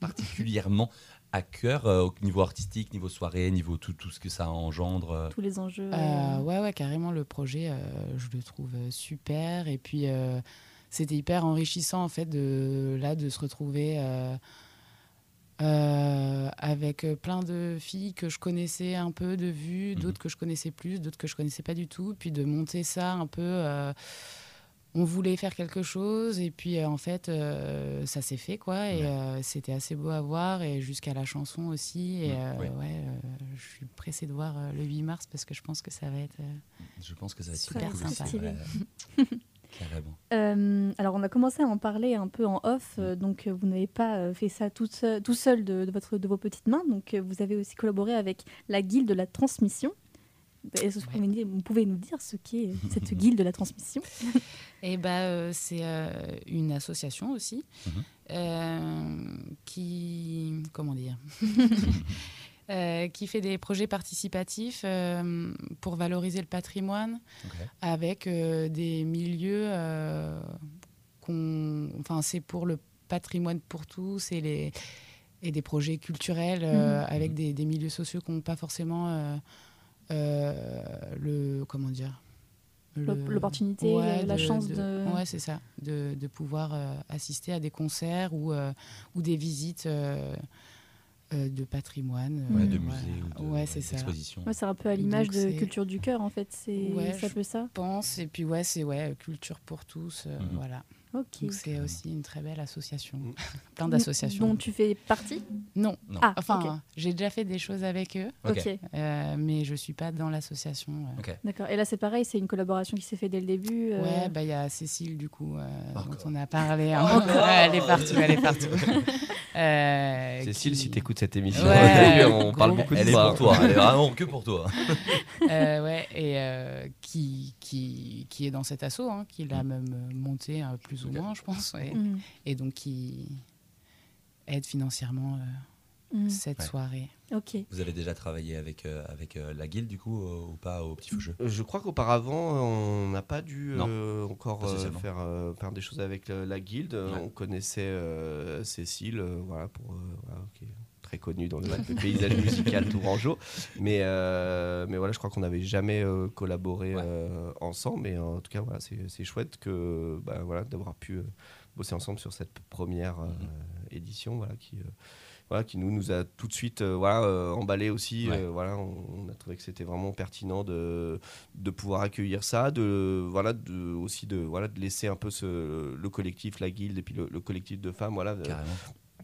S7: particulièrement à cœur euh, au niveau artistique, niveau soirée, niveau tout, tout ce que ça engendre. euh.
S6: Tous les enjeux.
S2: Euh,
S6: euh,
S2: ouais, ouais, carrément, le projet, euh, je le trouve euh, super. Et puis, euh, c'était hyper enrichissant, en fait, de, là, de se retrouver euh, avec euh, plein de filles que je connaissais un peu de vue,
S7: Mhm.
S2: d'autres que je connaissais plus, d'autres que je connaissais pas du tout. Puis de monter ça un peu. euh, on voulait faire quelque chose et puis euh, en fait euh, ça s'est fait quoi et
S7: Ouais.
S2: euh, c'était assez beau à voir et jusqu'à la chanson aussi et
S7: ouais.
S2: ouais euh, je suis pressée de voir euh, le 8 mars parce que je pense que ça va être euh,
S7: Je pense que ça va être
S2: Super sympa. [laughs]
S7: Carrément.
S6: Euh, alors, on a commencé à en parler un peu en off. euh, donc, euh, vous n'avez pas fait ça tout seul, tout seul de, de votre, de vos petites mains. Donc, vous avez aussi collaboré avec la Guilde de la Transmission. Est-ce que vous, pouvez, vous pouvez nous dire ce qu'est [laughs] cette Guilde de la Transmission?
S2: Et bah, euh, c'est euh, une association aussi
S7: Mhm.
S2: euh, qui, comment dire, [laughs] Euh, qui fait des projets participatifs euh, pour valoriser le patrimoine avec euh, des milieux euh, qu'on, enfin c'est pour le patrimoine pour tous et les et des projets culturels euh,
S6: Mhm.
S2: avec des, des milieux sociaux qui n'ont pas forcément euh, euh, le comment dire
S6: l'opportunité,
S2: Ouais,
S6: la chance de-
S2: Ouais, c'est ça, de, de pouvoir euh, assister à des concerts ou, euh, ou des visites euh, euh, de patrimoine.
S7: Ouais,
S2: euh,
S7: de
S2: voilà.
S7: musées ou de-
S2: Ouais, c'est ça.
S7: d'expositions.
S6: Ouais, c'est un peu à l'image de culture du cœur en fait. C'est
S2: Ouais,
S6: c'est un
S2: je
S6: peu ça?
S2: pense. Et puis, ouais, c'est ouais, culture pour tous. euh,
S7: Mhm.
S2: Voilà.
S6: Ok.
S2: Donc, c'est aussi une très belle association.
S8: Mhm. [laughs]
S2: Plein d'associations.
S6: Dont tu fais partie?
S2: Non.
S7: Non.
S6: Ah,
S2: Enfin, j'ai déjà fait des choses avec eux, euh, mais je suis pas dans l'association. euh.
S6: D'accord. Et là, c'est pareil, c'est une collaboration qui s'est faite dès le début. euh,
S2: Ouais, bah il y a Cécile du coup euh, dont on a parlé. hein. [laughs] Elle est partout, elle est partout. [laughs] Euh,
S8: Cécile,
S2: qui-
S8: si tu écoutes cette émission,
S2: Ouais,
S8: on parle beaucoup de
S7: Elle est
S8: toi.
S7: pour toi, elle est vraiment que pour toi.
S2: Euh, ouais, et euh, qui, qui, qui est dans cet assaut, hein, qui
S7: Mm.
S2: l'a même euh, monté euh, plus ou moins, je pense, ouais.
S6: mhm,
S2: et donc qui aide financièrement euh,
S6: mhm.
S2: cette
S7: Ouais.
S2: soirée.
S6: Ok.
S7: Vous avez déjà travaillé avec, euh, avec euh, la guilde du coup euh, ou pas au Petit Faucheux
S8: Je crois qu'auparavant, on n'a pas dû euh, encore euh, faire, euh, faire des choses avec euh, la guilde.
S7: Ouais.
S8: On connaissait euh, Cécile, euh, voilà, pour, euh, voilà, très connue dans le, le paysage musical tourangeau. Mais, euh, mais voilà, je crois qu'on n'avait jamais euh, collaboré
S7: Ouais.
S8: euh, ensemble. Mais en tout cas, voilà, c'est chouette que, bah, voilà, d'avoir pu bosser ensemble sur cette première
S7: Mhm.
S8: édition voilà, qui, voilà, qui nous, nous a tout de suite voilà, emballé aussi.
S7: Ouais.
S8: voilà, on, on a trouvé que c'était vraiment pertinent de, de pouvoir accueillir ça, de, voilà, de, aussi de, voilà, de laisser un peu ce, le collectif, la guilde et puis le, le collectif de femmes voilà, de-.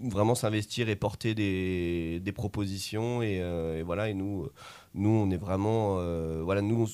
S8: Vraiment s'investir et porter des, des propositions. Et, euh, et voilà, et nous, nous, on est vraiment. euh, voilà, nous,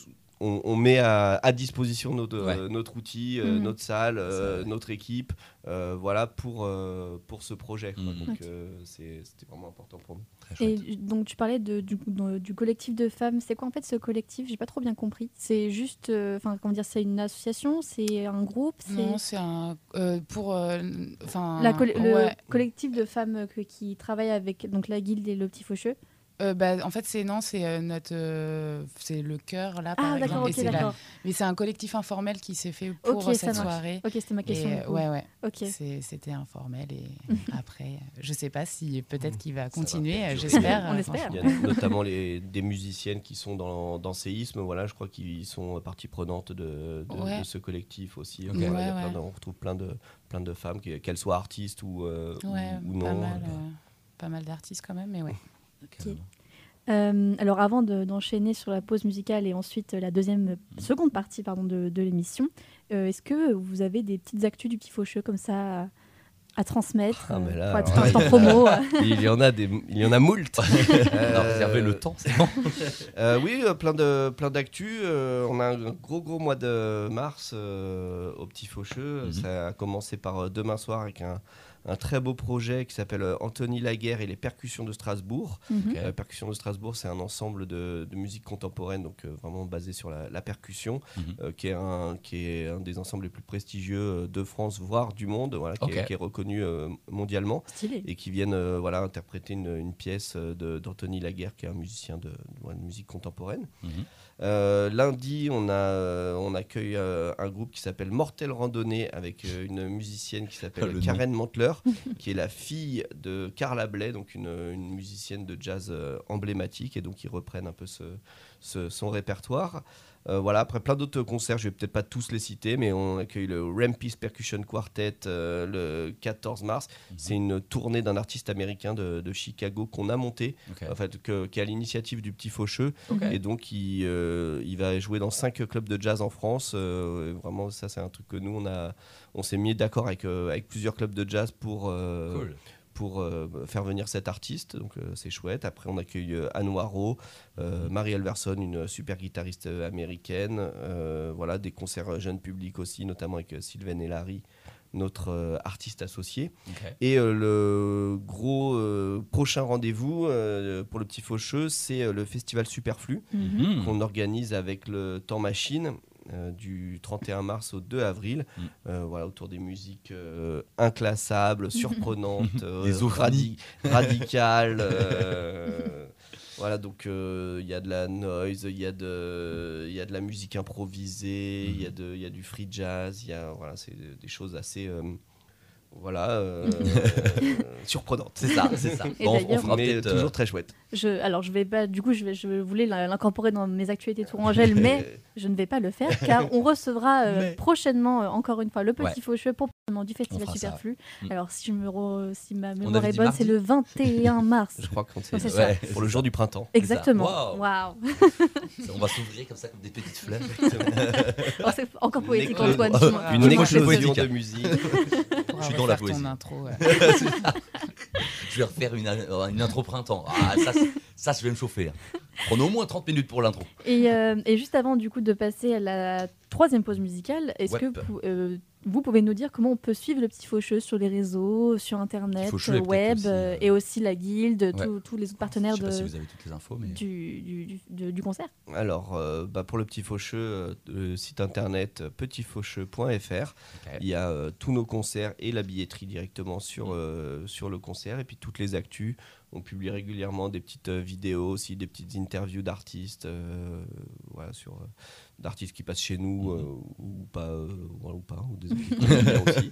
S8: on met à, à disposition notre,
S7: Ouais.
S8: euh, notre outil, euh,
S6: Mhm.
S8: notre salle, euh, notre équipe, euh, voilà, pour, euh, pour ce projet. quoi.
S7: Mhm.
S8: Donc, euh, c'était vraiment important pour nous.
S6: Et donc tu parlais de, du, de- du collectif de femmes. C'est quoi en fait ce collectif? J'ai pas trop bien compris. C'est juste, euh, enfin comment dire, c'est une association, c'est un groupe,
S2: Non, c'est un euh, pour euh, enfin
S6: le collectif de femmes que- qui travaillent avec donc la guilde et le petit faucheux?
S2: Euh, bah, en fait, c'est non, c'est euh, notre, euh, c'est le cœur là. par
S6: Ah
S2: exemple,
S6: d'accord, ok, d'accord.
S2: Mais c'est un collectif informel qui s'est fait pour
S6: Ok, ça
S2: cette soirée.
S6: Ok, c'était ma question.
S2: Et, euh, ouais, ouais.
S6: Ok.
S2: C'est- C'était informel et [laughs] après, je sais pas si peut-être qu'il va continuer. J'espère. [laughs]
S6: On espère.
S8: Il y a notamment les, des musiciennes qui sont dans, dans Séisme, voilà, je crois qu'ils sont partie prenante de, de-
S2: Ouais.
S8: de ce collectif aussi.
S2: Ouais, ouais.
S8: de- on retrouve plein de, plein de femmes, qui- qu'elles soient artistes ou, euh, ou-
S2: Ouais,
S8: ou
S2: pas
S8: non.
S2: mal, euh, pas mal d'artistes quand même, mais ouais.
S6: Euh, alors avant de- d'enchaîner sur la pause musicale et ensuite euh, la deuxième, seconde partie pardon, de, de l'émission, euh, est-ce que vous avez des petites actus du petit faucheux comme ça à, transmettre
S8: Ah, mais
S6: euh,
S8: là,
S6: pour être
S8: alors
S6: un
S8: là,
S6: instant promo euh. [laughs]
S8: il y en a des, il y en a moult. [laughs] Euh,
S7: Non, réservez le temps, c'est bon. [laughs]
S8: Euh, oui, euh, plein de plein d'actu. Euh, on a un gros gros mois de mars euh, au Petit Faucheux.
S7: Mhm.
S8: Ça a commencé par euh, demain soir avec un, un très beau projet qui s'appelle euh, Anthony Laguerre et les percussions de Strasbourg.
S6: Mhm.
S8: Euh, percussions de Strasbourg, c'est un ensemble de, de musique contemporaine, donc euh, vraiment basé sur la, la percussion,
S7: Mhm.
S8: euh, qui, est un, qui est un des ensembles les plus prestigieux de France, voire du monde, voilà, qui, est,
S7: Ok.
S8: qui est reconnu mondialement
S6: Stylé.
S8: et qui viennent voilà, interpréter une, une pièce d'Anthony Laguerre, qui est un musicien de, de- ouais, de musique contemporaine.
S7: Mhm.
S8: Euh, lundi, on, a, euh, on accueille euh, un groupe qui s'appelle Mortel Randonnée avec une musicienne qui [laughs]
S7: Ah,
S8: s'appelle
S7: le nom.
S8: Karen Mantler, [laughs] qui est la fille de Carla Bley, donc une, une musicienne de jazz emblématique, et donc ils reprennent un peu ce, ce- son répertoire. Euh, voilà, après plein d'autres concerts, je vais peut-être pas tous les citer, mais on accueille le Rampis Percussion Quartet euh, le 14 mars.
S7: Mhm.
S8: C'est une tournée d'un artiste américain de, de Chicago qu'on a monté, en fait, que- qui est à l'initiative du Petit Faucheux. Et donc, il, euh, il va jouer dans cinq clubs de jazz en France. Euh, et vraiment, ça, c'est un truc que nous, on, a, on s'est mis d'accord avec, euh, avec plusieurs clubs de jazz pour, euh,
S7: Cool.
S8: Pour euh, faire venir cet artiste. Donc, euh, c'est chouette. Après, on accueille euh, Anne Waro, euh, Marie Elverson, une super guitariste américaine. Euh, voilà, des concerts jeunes publics aussi, notamment avec Sylvain Larry, notre euh, artiste associé. Et euh, le gros euh, prochain rendez-vous euh, pour le Petit Faucheux, c'est euh, le festival Superflu
S6: Mhm.
S7: Mhm.
S8: qu'on organise avec le Temps Machine euh, du 31 mars au 2 avril.
S7: Mm.
S8: Euh, voilà, autour des musiques euh, inclassables, [laughs] surprenantes, euh, [laughs] radicales. euh, voilà, donc euh, il y a de la noise, il y, a de- il y a de la musique improvisée, il y, a de- il y a du free jazz, il y a voilà, c'est des choses assez, euh, voilà, euh, [laughs] surprenante.
S7: C'est ça, c'est ça.
S6: Et
S7: Bon, on fera
S8: Mais
S7: euh,
S8: toujours très chouette.
S6: Je, alors, je vais pas. Du coup, je, vais, je voulais l'incorporer dans mes actualités Tourangelle, mais [laughs] je ne vais pas le faire car on recevra euh,
S7: Mais-
S6: prochainement, euh, encore une fois, le petit
S7: Ouais.
S6: faucheux pour le du festival
S7: ça.
S6: Superflu.
S7: Mm.
S6: Alors, si, je me re- si ma mémoire est bonne, c'est le 21 [laughs] mars.
S8: Je crois qu'on
S6: c'est ça.
S7: Ouais.
S8: pour le jour du printemps.
S6: Exactement.
S7: Waouh.
S6: Waouh.
S7: On va s'ouvrir comme ça comme des petites fleurs.
S6: Oh, c'est encore poétique, Antoine.
S8: Une explosion
S7: poétique.
S8: de musique.
S7: Je suis dans la poésie.
S2: ton intro. ouais. [laughs] [laughs]
S7: je vais refaire une, euh, une intro printemps. Ah, ça, ça, je vais me chauffer. hein. Prenons au moins 30 minutes pour l'intro.
S6: Et, euh, et juste avant du coup de passer à la troisième pause musicale, est-ce
S7: Ouais.
S6: que vous, euh, vous pouvez nous dire comment on peut suivre le petit faucheux sur les réseaux, sur internet, euh,
S7: peut-être
S6: web
S7: aussi,
S6: euh, et aussi la guilde,
S7: Ouais.
S6: tous- les autres partenaires
S7: je sais pas
S6: de,
S7: si vous avez toutes les infos, mais.
S6: du, du, du- de- du concert
S8: Alors, euh, bah, pour le Petit Faucheux, le site internet petitfaucheux.fr. Il y a euh, tous nos concerts et la billetterie directement sur, euh, sur le concert. Et puis toutes les actus. On publie régulièrement des petites euh, vidéos aussi, des petites interviews d'artistes, euh, voilà, sur euh, d'artistes qui passent chez nous euh, ou pas, euh, ou pas, ou des [laughs] [laughs] aussi.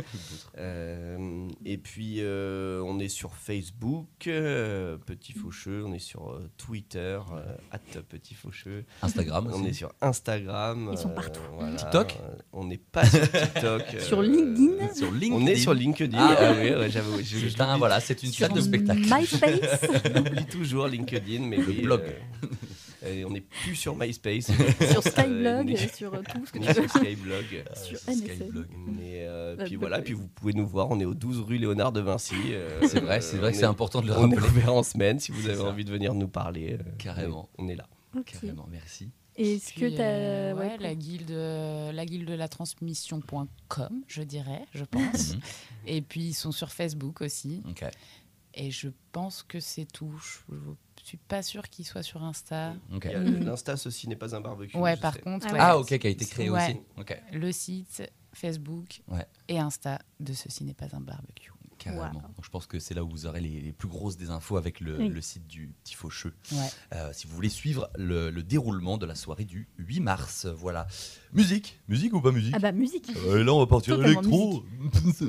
S8: Euh, et puis euh, on est sur Facebook, euh, Petit Faucheux, on est sur euh, Twitter, euh, at Petit Faucheux.
S7: Instagram
S8: On
S7: aussi.
S8: est sur Instagram.
S6: Ils sont
S8: euh,
S6: partout.
S8: voilà.
S7: TikTok
S8: Euh, On n'est pas sur TikTok. [laughs]
S6: Sur
S8: euh,
S6: LinkedIn
S7: Sur LinkedIn.
S8: On est sur LinkedIn.
S7: Ah,
S8: Ah, oui, ouais, j'avoue.
S7: voilà, c'est une salle de spectacle.
S6: MySpace
S8: J'oublie toujours LinkedIn, mais
S7: Le
S8: oui,
S7: blog.
S8: Euh, et on n'est plus sur MySpace. [laughs]
S6: sur
S8: Euh,
S6: Skyblog,
S8: ni-
S6: sur euh, tout ce que tu veux.
S8: sur Skyblog.
S6: sur
S7: Euh. Skyblog.
S8: Mais euh,
S6: Bah,
S8: puis
S6: bah,
S8: voilà,
S6: bah,
S8: puis vous pouvez nous voir. On est au 12 rue Léonard de Vinci. euh,
S7: C'est vrai, c'est vrai
S8: on
S7: que c'est
S8: est-
S7: important de le
S8: On est
S7: rappeler.
S8: ouvert en semaine si vous avez envie de venir nous parler. euh,
S7: Carrément.
S8: On est là.
S7: Carrément, merci.
S6: Et Est-ce que tu
S2: euh,
S6: as.
S2: ouais, la guilde, euh, la guilde de la transmission.com, je dirais, je pense.
S7: Mhm.
S2: Et puis ils sont sur Facebook aussi.
S7: Ok.
S2: Et je pense que c'est tout. Je, je suis pas sûre qu'ils soient sur Insta.
S7: ok.
S8: Il y a
S6: Mm.
S8: L'Insta, ceci n'est pas un barbecue.
S2: Ouais, par
S8: sais.
S2: contre,
S6: Ah
S2: ouais.
S7: Ah, ok, qui a été créé
S2: Ouais.
S7: aussi. Ok.
S2: le site Facebook
S7: Ouais.
S2: et Insta de ceci n'est pas un barbecue.
S7: Carrément.
S6: Wow.
S7: Donc, je pense que c'est là où vous aurez les, les plus grosses des infos avec le,
S6: Oui.
S7: le site du Petit Faucheux.
S2: Ouais.
S7: Euh, si vous voulez suivre le, le déroulement de la soirée du 8 mars. Voilà. Musique Musique ou pas musique
S6: Ah bah musique.
S7: Euh, là, on va partir électro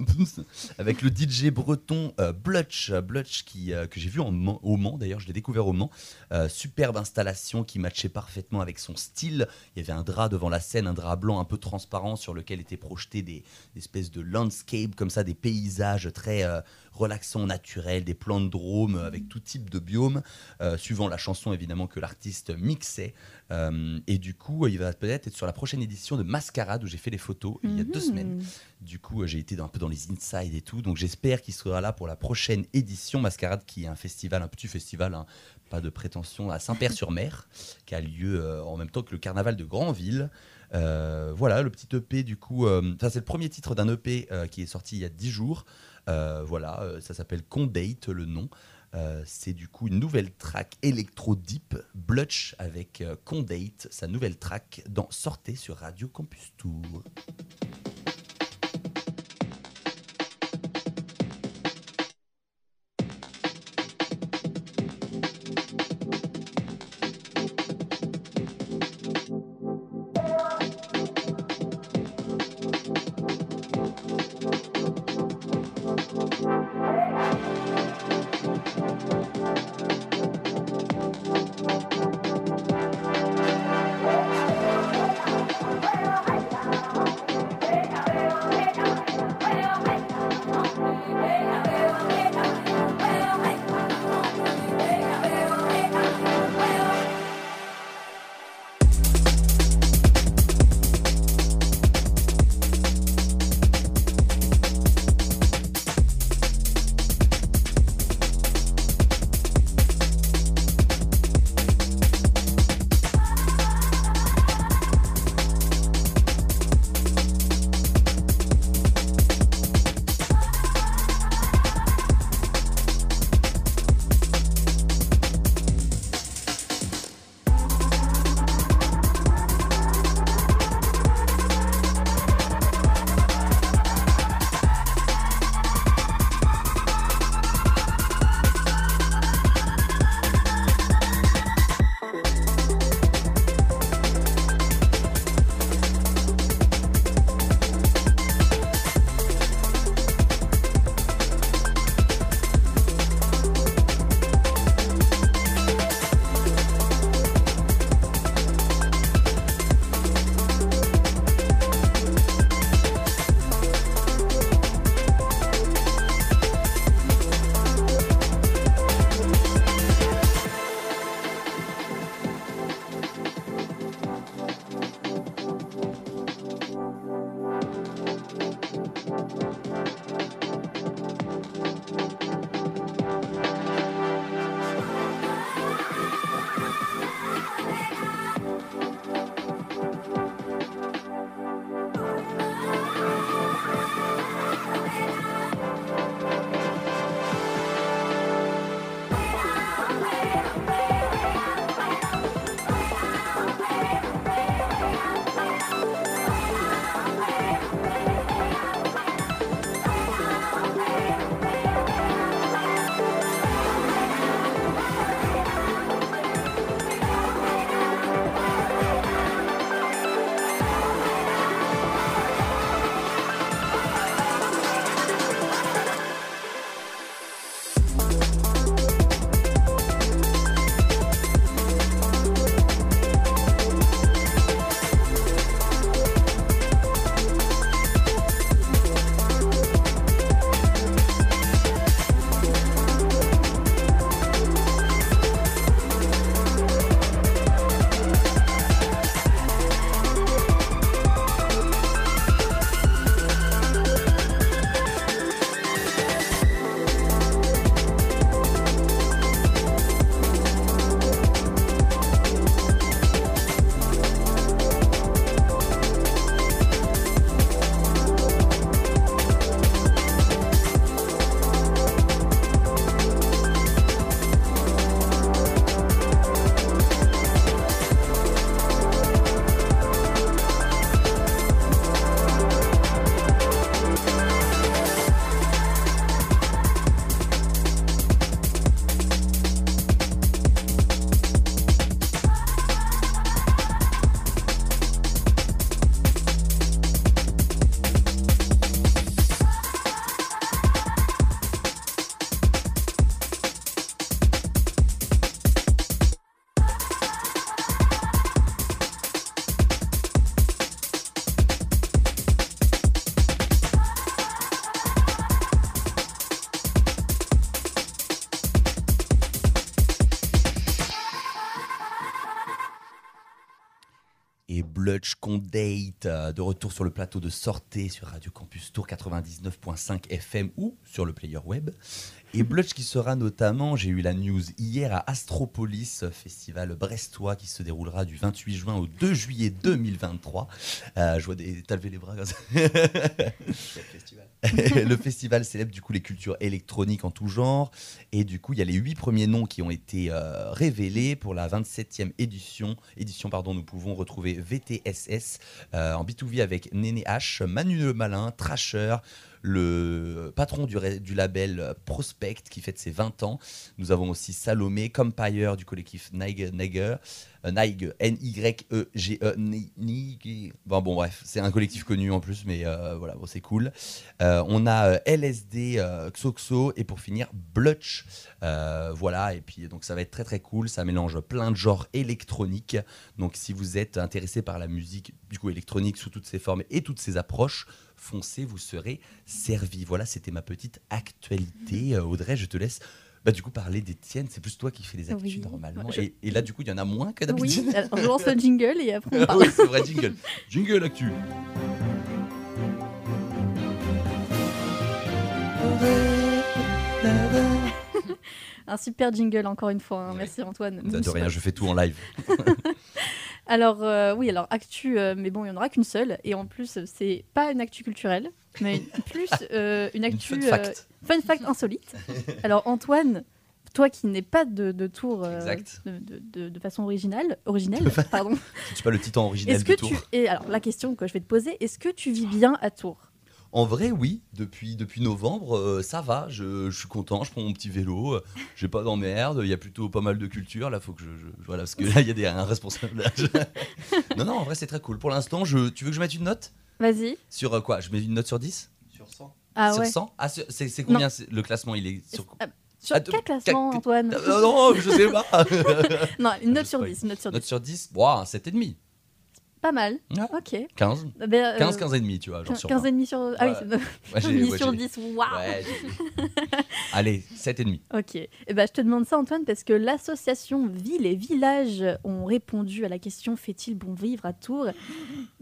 S7: [laughs] avec le DJ breton euh, Blutch, Blutch qui, euh, que j'ai vu en au Mans. D'ailleurs, je l'ai découvert au Mans. Euh, superbe installation qui matchait parfaitement avec son style. Il y avait un drap devant la scène, un drap blanc un peu transparent sur lequel étaient projetés des, des espèces de landscape comme ça, des paysages très euh, relaxants, naturels, des plans de drôme euh, avec tout type de biome, euh, suivant la chanson évidemment que l'artiste mixait. Euh, et du coup, il va peut-être être sur la prochaine édition de Mascarade où j'ai fait les photos il y a deux
S6: Mhm.
S7: semaines. Du coup, j'ai été un peu dans les insides et tout. Donc, j'espère qu'il sera là pour la prochaine édition Mascarade, qui est un festival, un petit festival, hein, pas de prétention, à Saint-Père-sur-Mer, [laughs] qui a lieu euh, en même temps que le carnaval de Granville. Euh, voilà, le petit EP, du coup, euh, c'est le premier titre d'un EP euh, qui est sorti il y a 10 jours. Euh, voilà, euh, ça s'appelle Condate, le nom. Euh, c'est du coup une nouvelle track électro deep, Blutch avec Condate, sa nouvelle track dans Sortez sur Radio Campus Tour. Condate euh, de retour sur le plateau de Sortez sur Radio Campus Tour 99.5 FM ou sur le player web. Et Blutch qui sera notamment, j'ai eu la news hier à Astropolis, festival brestois qui se déroulera du 28 juin au 2 juillet 2023. Euh, je vois des. Les bras comme ça. [laughs] le festival célèbre du coup les cultures électroniques en tout genre. Et du coup, il y a les huit premiers noms qui ont été euh, révélés pour la 27e édition. Édition, pardon, nous pouvons retrouver VTSS euh, en B2V avec Néné H, Manu le Malin, Trasher, le patron du, label Prospect qui fête ses 20 ans. Nous avons aussi Salomé, Compire du collectif Niger, Niger, euh, Niger, N-Y-E-G-E. Ni- Ni- Bon, bref, c'est un collectif connu en plus, mais euh, voilà, c'est cool. Euh, on a LSD, Xoxo et pour finir Blutch. Voilà, et puis donc ça va être très très cool. Ça mélange plein de genres électroniques. Donc si vous êtes intéressé par la musique du coup électronique sous toutes ses formes et toutes ses approches, foncez, vous serez servi. Voilà, c'était ma petite actualité. Euh, Audrey, je te laisse. Bah, du coup, parler des tiennes, c'est plus toi qui fais les actus
S6: Oui.
S7: normalement.
S6: Je-
S7: Et, et là, du coup, il y en a moins que
S6: Oui,
S7: d'habitude.
S6: alors je lance le jingle et après on
S7: Ah
S6: parle.
S7: oui, c'est vrai, jingle. Jingle actu.
S6: Un super jingle encore une fois. hein. Merci Antoine.
S7: De rien, je fais tout en live. [laughs]
S6: Alors euh, oui, alors actu, euh, mais bon, il n'y en aura qu'une seule. Et en plus, euh, c'est pas une actu culturelle, mais [laughs] plus euh, une actu
S7: fun fact.
S6: fun fact insolite. [laughs] Alors Antoine, toi qui n'es pas de, de tour euh,
S7: Exact.
S6: de, de- de- de façon originale, originelle, pardon. [laughs]
S7: Je suis pas le titan originel
S6: Est-ce
S7: du
S6: que
S7: tour.
S6: tu et alors la question que je vais te poser, est-ce que tu vis bien à Tours?
S7: En vrai, oui. Depuis, depuis novembre, euh, ça va. Je, je suis content. Je prends mon petit vélo. euh, J'ai pas d'emmerde. Il y a plutôt pas mal de culture. Là, faut que je, je- voilà, parce que là, il y a des, un responsable. [laughs] non, non, en vrai, c'est très cool. Pour l'instant, je, tu veux que je mette une note?
S6: Vas-y.
S7: Sur euh, quoi? Je mets une note sur 10
S8: Sur 100
S6: Ah
S7: Sur
S6: ouais.
S7: 100 Ah, sur- c'est c'est combien? Le classement, il est sur.
S6: Ah, Sur
S7: Ah,
S6: quel classement, Antoine?
S7: Euh, non, je sais pas. [laughs]
S6: Non, une note sur
S7: spoil.
S6: 10, une note sur 10.
S7: Note sur 10 Ouah, un 7,5.
S6: Pas mal. Ok.
S7: 15.
S6: Ben, euh,
S7: 15, 15 et demi, tu vois. Genre sur
S6: 15 et
S7: 20.
S6: demi sur. Ah oui,
S7: Ouais.
S6: c'est
S7: Ouais, j'ai- [laughs]
S6: 10
S7: ouais,
S6: sur
S7: j'ai-
S6: 10. Waouh
S7: Ouais, j'ai- [laughs] Allez, 7,5.
S6: Ok. Eh ben, je te demande ça, Antoine, parce que l'association Villes et Villages ont répondu à la question Fait-il bon vivre à Tours?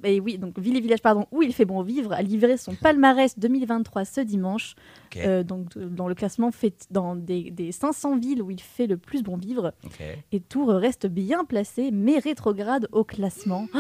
S6: Et oui, donc Villes et Villages, pardon, où il fait bon vivre, a livré son palmarès 2023 ce dimanche. Euh, donc, dans le classement fait dans des, des 500 villes où il fait le plus bon vivre. Et Tours reste bien placé, mais rétrograde au classement. Oh,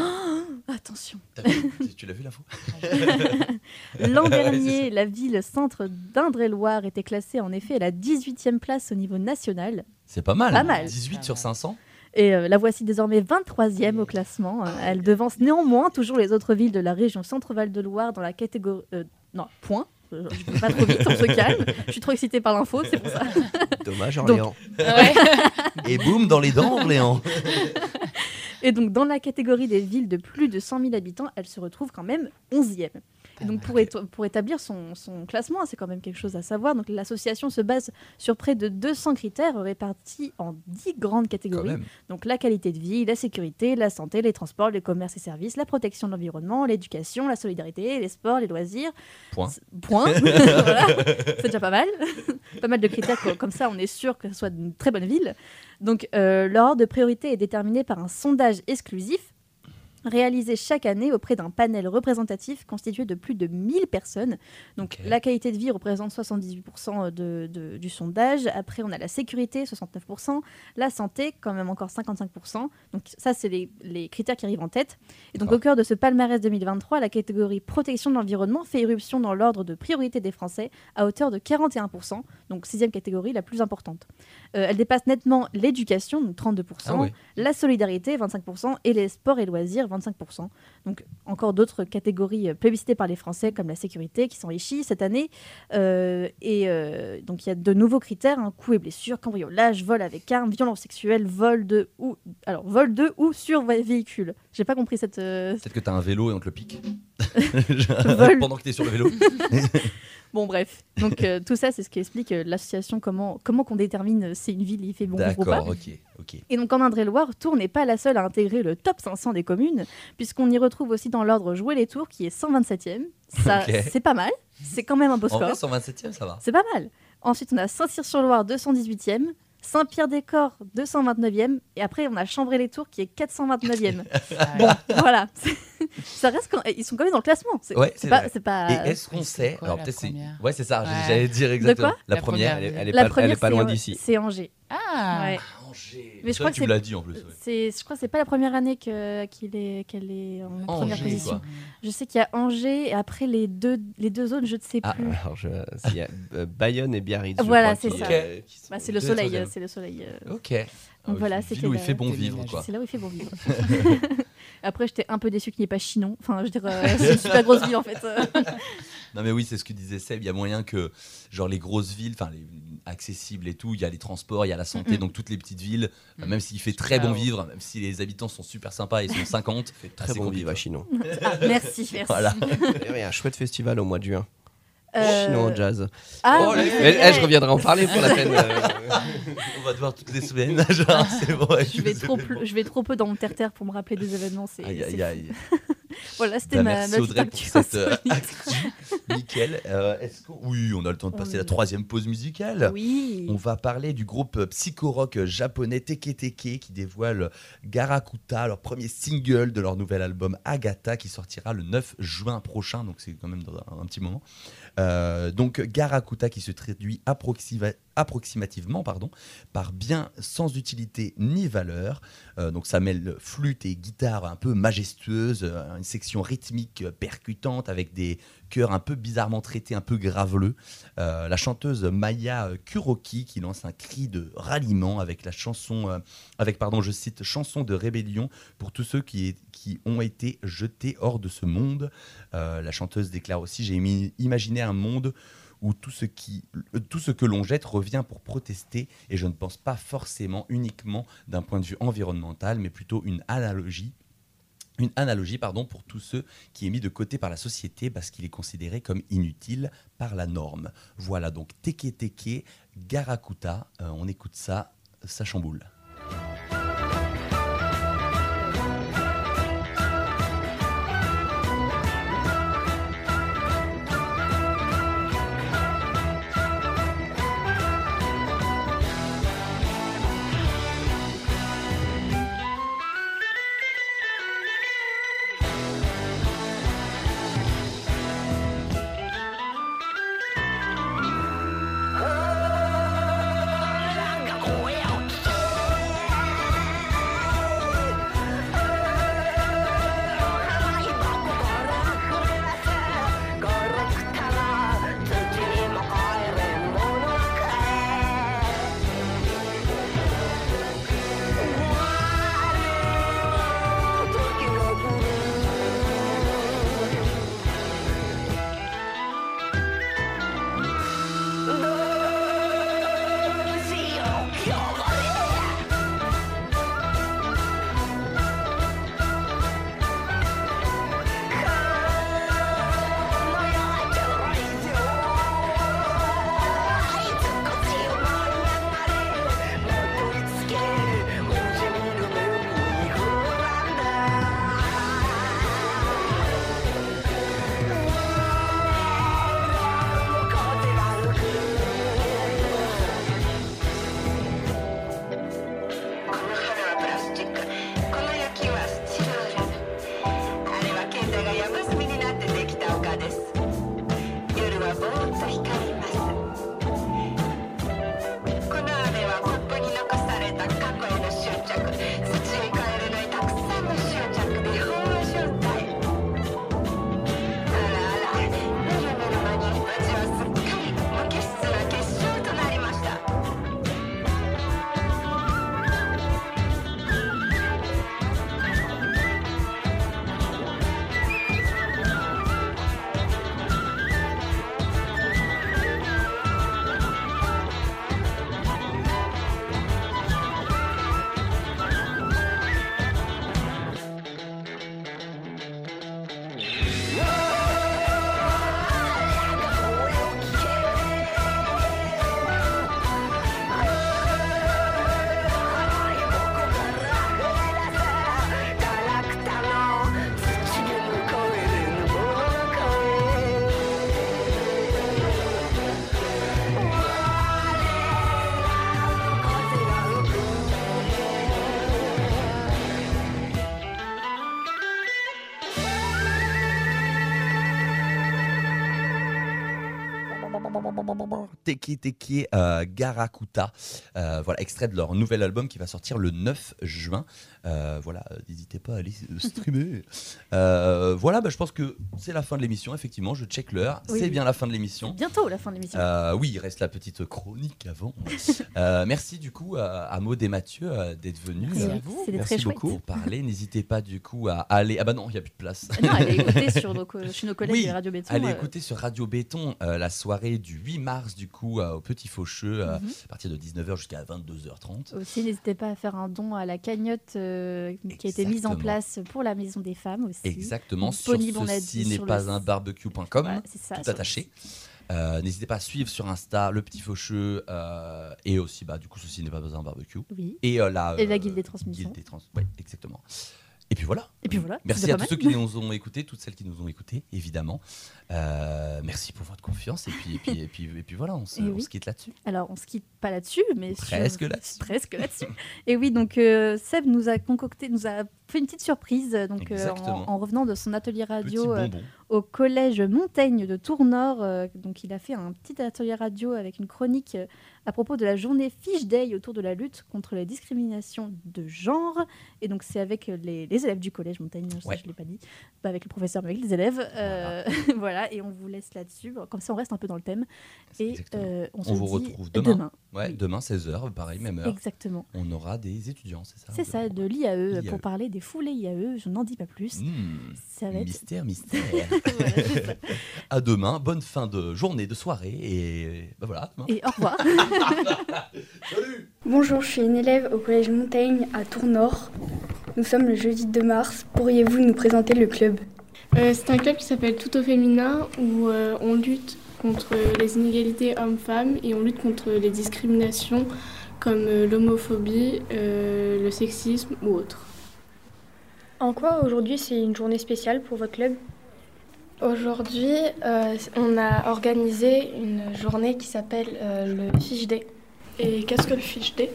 S6: [gasps] attention
S7: vu- tu- l'as vu l'info? [laughs]
S6: L'an
S7: Ouais,
S6: dernier, la ville centre d'Indre-et-Loire était classée en effet à la 18e place au niveau national.
S7: C'est pas mal.
S6: Pas mal.
S7: 18 sur 500
S6: Et euh, la voici désormais 23e au classement. Euh, Elle devance néanmoins toujours les autres villes de la région Centre-Val de Loire dans la catégorie. euh, non, point. Je vais pas trop vite, on se calme. Je suis trop excitée par l'info, c'est pour ça.
S8: Dommage,
S6: Donc-
S8: Orléans.
S7: Et boum, dans les dents, Orléans.
S6: Et donc, dans la catégorie des villes de plus de 100 000 habitants, elle se retrouve quand même 11e. Donc, pour, pour établir son, son classement, c'est quand même quelque chose à savoir. Donc, l'association se base sur près de 200 critères répartis en 10 grandes catégories. Donc, la qualité de vie, la sécurité, la santé, les transports, les commerces et services, la protection de l'environnement, l'éducation, la solidarité, les sports, les loisirs.
S7: Point.
S6: Point. [laughs] Voilà. C'est déjà pas mal. [laughs] pas mal de critères, co- comme ça, on est sûr que ce soit une très bonne ville. Donc, euh, l'ordre de priorité est déterminé par un sondage exclusif réalisé chaque année auprès d'un panel représentatif constitué de plus de 1000 personnes. Donc la qualité de vie représente 78% de, de- du sondage. Après, on a la sécurité, 69%. La santé, quand même encore 55%. Donc ça, c'est les, les critères qui arrivent en tête. Et donc au cœur de ce palmarès 2023, la catégorie protection de l'environnement fait irruption dans l'ordre de priorité des Français à hauteur de 41%. Donc sixième catégorie, la plus importante. Euh, elle dépasse nettement l'éducation, donc 32%,
S7: Ah oui.
S6: la solidarité, 25%, et les sports et loisirs, 25%. Donc encore d'autres catégories euh, plébiscitées par les Français, comme la sécurité, qui s'enrichit cette année. Euh, et euh, donc il y a de nouveaux critères, hein, coups et blessures, cambriolage, vol avec arme, violence sexuelle, vol de ou... Alors, vol de ou sur vé- véhicule. J'ai pas compris cette...
S7: Peut-être que t'as un vélo et on te le pique. [laughs] [laughs] Pendant que t'es sur le vélo. [laughs]
S6: Bon bref, donc euh, tout ça c'est ce qui explique euh, l'association, comment, comment qu'on détermine euh, si une ville y fait bon ou pas.
S7: D'accord, ok. ok.
S6: Et donc en Indre-et-Loire, Tours n'est pas la seule à intégrer le top 500 des communes, puisqu'on y retrouve aussi dans l'ordre Jouer les Tours qui est 127e. Ça,
S7: Ok.
S6: c'est pas mal, c'est quand même un beau
S7: En vrai,
S6: score.
S7: 127ème, ça va.
S6: C'est pas mal. Ensuite, on a Saint-Cyr-sur-Loire 218e, Saint-Pierre-des-Corps, 229e. Et après, on a Chambray-les-Tours qui est 429e. [laughs] bon, voilà. [laughs] Ça reste quand... Ils sont quand même dans le classement. C'est
S7: Ouais,
S6: pas.
S7: Et est-ce qu'on sait
S2: quoi,
S7: Alors peut-être c'est.
S2: première
S7: Ouais, c'est ça.
S2: Ouais.
S7: J'allais dire exactement.
S6: quoi
S7: la
S2: La
S7: première.
S2: première.
S8: Elle est, elle est
S6: La
S8: pas,
S6: première,
S8: elle est pas
S6: c'est
S8: loin d'ici.
S6: C'est Angers.
S2: Ah
S6: Ouais. Mais je crois que
S7: tu
S6: c'est-
S7: l'as dit en plus. ouais.
S6: C'est, je crois que c'est pas la première année que, qu'il est, qu'elle est en première
S7: Angers,
S6: position.
S7: quoi.
S6: Je sais qu'il y a Angers et après les deux, les deux autres, je ne sais
S8: Ah,
S6: plus.
S8: alors je, il y a euh, Bayonne et Biarritz.
S6: Voilà, c'est ça.
S8: euh, sont
S6: Bah, c'est le soleil,
S8: troisièmes.
S6: c'est le soleil. euh.
S7: Ok. Ah,
S6: Donc voilà,
S7: une
S6: c'était
S7: ville où il fait bon vivre.
S6: C'est là où il fait bon vivre. [laughs] Après, j'étais un peu déçue qu'il n'y ait pas Chinon. Enfin, je dirais, euh, [laughs] c'est une super grosse ville en fait. [laughs]
S7: Non mais oui, c'est ce que disait Seb. Il y a moyen que, genre les grosses villes, enfin les accessibles et tout, il y a les transports, il y a la santé, donc toutes les petites villes,
S2: Mhm.
S7: même s'il fait très bon vivre, même si les habitants sont super sympas, ils sont 50,
S8: fait
S7: Ah,
S8: très bon vivre à Chinon.
S6: Ah, merci, [laughs] merci.
S7: Voilà.
S8: D'ailleurs, il y a un chouette festival au mois de juin.
S6: Euh,
S8: Chinon Jazz.
S6: Ah,
S7: Oh,
S6: oui,
S8: Mais, eh, je reviendrai en parler pour la peine. euh, [laughs]
S7: On va te voir toutes les semaines, genre c'est bon.
S6: Je vais, trop peu- je vais trop peu dans mon terre-terre pour me rappeler des événements. C'est,
S7: Aïe aïe aïe. [laughs]
S6: Voilà, c'était
S7: Bah,
S6: ma,
S7: merci
S6: ma petite
S7: Audrey pour cette euh, actu. [laughs] Nickel. Euh, est-ce Oui, on a le temps de passer à la troisième pause musicale.
S6: Oui.
S7: On va parler du groupe psycho-rock japonais Teke Teke qui dévoile Garakuta, leur premier single de leur nouvel album Agatha qui sortira le 9 juin prochain, donc c'est quand même dans un, un petit moment. Euh, donc Garakuta qui se traduit approxima- approximativement pardon, par bien sans utilité ni valeur. Euh, donc ça mêle flûte et guitare un peu majestueuse, euh, une section rythmique euh, percutante avec des chœurs un peu bizarrement traités, un peu graveleux. La chanteuse Maya Kuroki qui lance un cri de ralliement avec la chanson, avec pardon, je cite, chanson de rébellion pour tous ceux qui, qui ont été jetés hors de ce monde. La chanteuse déclare aussi j'ai imaginé un monde où tout ce, qui, tout ce que l'on jette revient pour protester, et je ne pense pas forcément uniquement d'un point de vue environnemental, mais plutôt une analogie une analogie pardon, pour tous ceux qui est mis de côté par la société parce qu'il est considéré comme inutile par la norme. Voilà donc Teke Teke, Garakuta, Euh, on écoute ça, ça chamboule. Teki Teki euh, Garakuta. Euh, voilà, extrait de leur nouvel album qui va sortir le 9 juin. Euh, voilà, n'hésitez pas à aller streamer. [laughs] Voilà, bah, je pense que c'est la fin de l'émission. Effectivement, je check l'heure.
S6: Oui.
S7: C'est bien la fin de l'émission.
S6: Bientôt la fin de l'émission.
S7: Oui, il reste la petite chronique avant. Merci du coup à, Maud et Mathieu d'être venus.
S6: Merci à vous.
S7: Merci
S6: très
S7: beaucoup
S6: chouette.
S7: pour parler. N'hésitez pas du coup à aller. Ah bah non, il n'y a plus de place.
S6: Non, allez écouter sur nos co- [laughs] chez nos collègues
S7: Oui,
S6: de Radio Béton.
S7: Allez écouter sur Radio Béton la soirée du 8 mars du coup au Petit Faucheux euh,
S6: Mhm.
S7: à partir de 19h jusqu'à 22h30.
S6: Aussi, n'hésitez pas à faire un don à la cagnotte euh, qui a été mise en place pour la Maison des Femmes aussi.
S7: Exactement, sur ceci n'est
S6: le
S7: pas un barbecue.com, tout attaché. Euh, N'hésitez pas à suivre sur Insta le petit faucheux euh, et aussi bah du coup ceci n'est pas un barbecue
S6: Oui.
S7: et euh, la
S6: Et la guilde des transmissions.
S7: guilde des trans- ouais, exactement. Et puis voilà.
S6: Et puis voilà,
S7: Merci à tous ceux qui nous ont écoutés, toutes celles qui nous ont écoutés, évidemment. Euh, merci pour votre confiance et puis et puis et puis, et puis voilà, on se, [laughs] on quitte là-dessus.
S6: Alors, on se quitte pas là-dessus, mais sur-
S7: Presque là-dessus. [laughs]
S6: Presque là-dessus. Et oui, donc euh, Seb nous a concocté, nous a fait une petite surprise, donc euh, en, en revenant de son atelier radio au collège Montaigne de Tournord. donc, il a fait un petit atelier radio avec une chronique à propos de la journée Fiche Day autour de la lutte contre les discriminations de genre. Et donc, c'est avec les, les élèves du collège Montaigne,
S7: Ouais.
S6: je l'ai pas dit, pas avec le professeur, mais avec les élèves. Euh, voilà. [laughs] et on vous laisse là-dessus. Comme ça, on reste un peu dans le thème. Et euh, on,
S7: On,
S6: se
S7: vous
S6: dit
S7: retrouve demain.
S6: demain.
S7: Ouais,
S6: Oui.
S7: demain 16h, pareil, même heure.
S6: Exactement.
S7: On aura des étudiants, c'est ça
S6: C'est ça, de l'IAE,
S7: l'IAE.
S6: pour parler des foulées IAE, je n'en dis pas plus.
S7: Hmm,
S6: Ça va être...
S7: Mystère, mystère. [laughs]
S6: Voilà,
S7: à demain, bonne fin de journée, de soirée et bah voilà. demain.
S6: Et au revoir. [laughs] [laughs]
S10: Bonjour, je suis une élève au collège Montaigne à Tournord. Nous sommes le jeudi 2 mars. Pourriez-vous nous présenter le club?
S11: Euh, c'est un club qui s'appelle Tout au féminin où euh, on lutte contre les inégalités hommes-femmes et on lutte contre les discriminations comme euh, l'homophobie, euh, le sexisme ou autres.
S10: En quoi aujourd'hui c'est une journée spéciale pour votre club?
S11: Aujourd'hui, euh, on a organisé une journée qui s'appelle euh, le Fiche Day. Et qu'est-ce que le Fiche Day?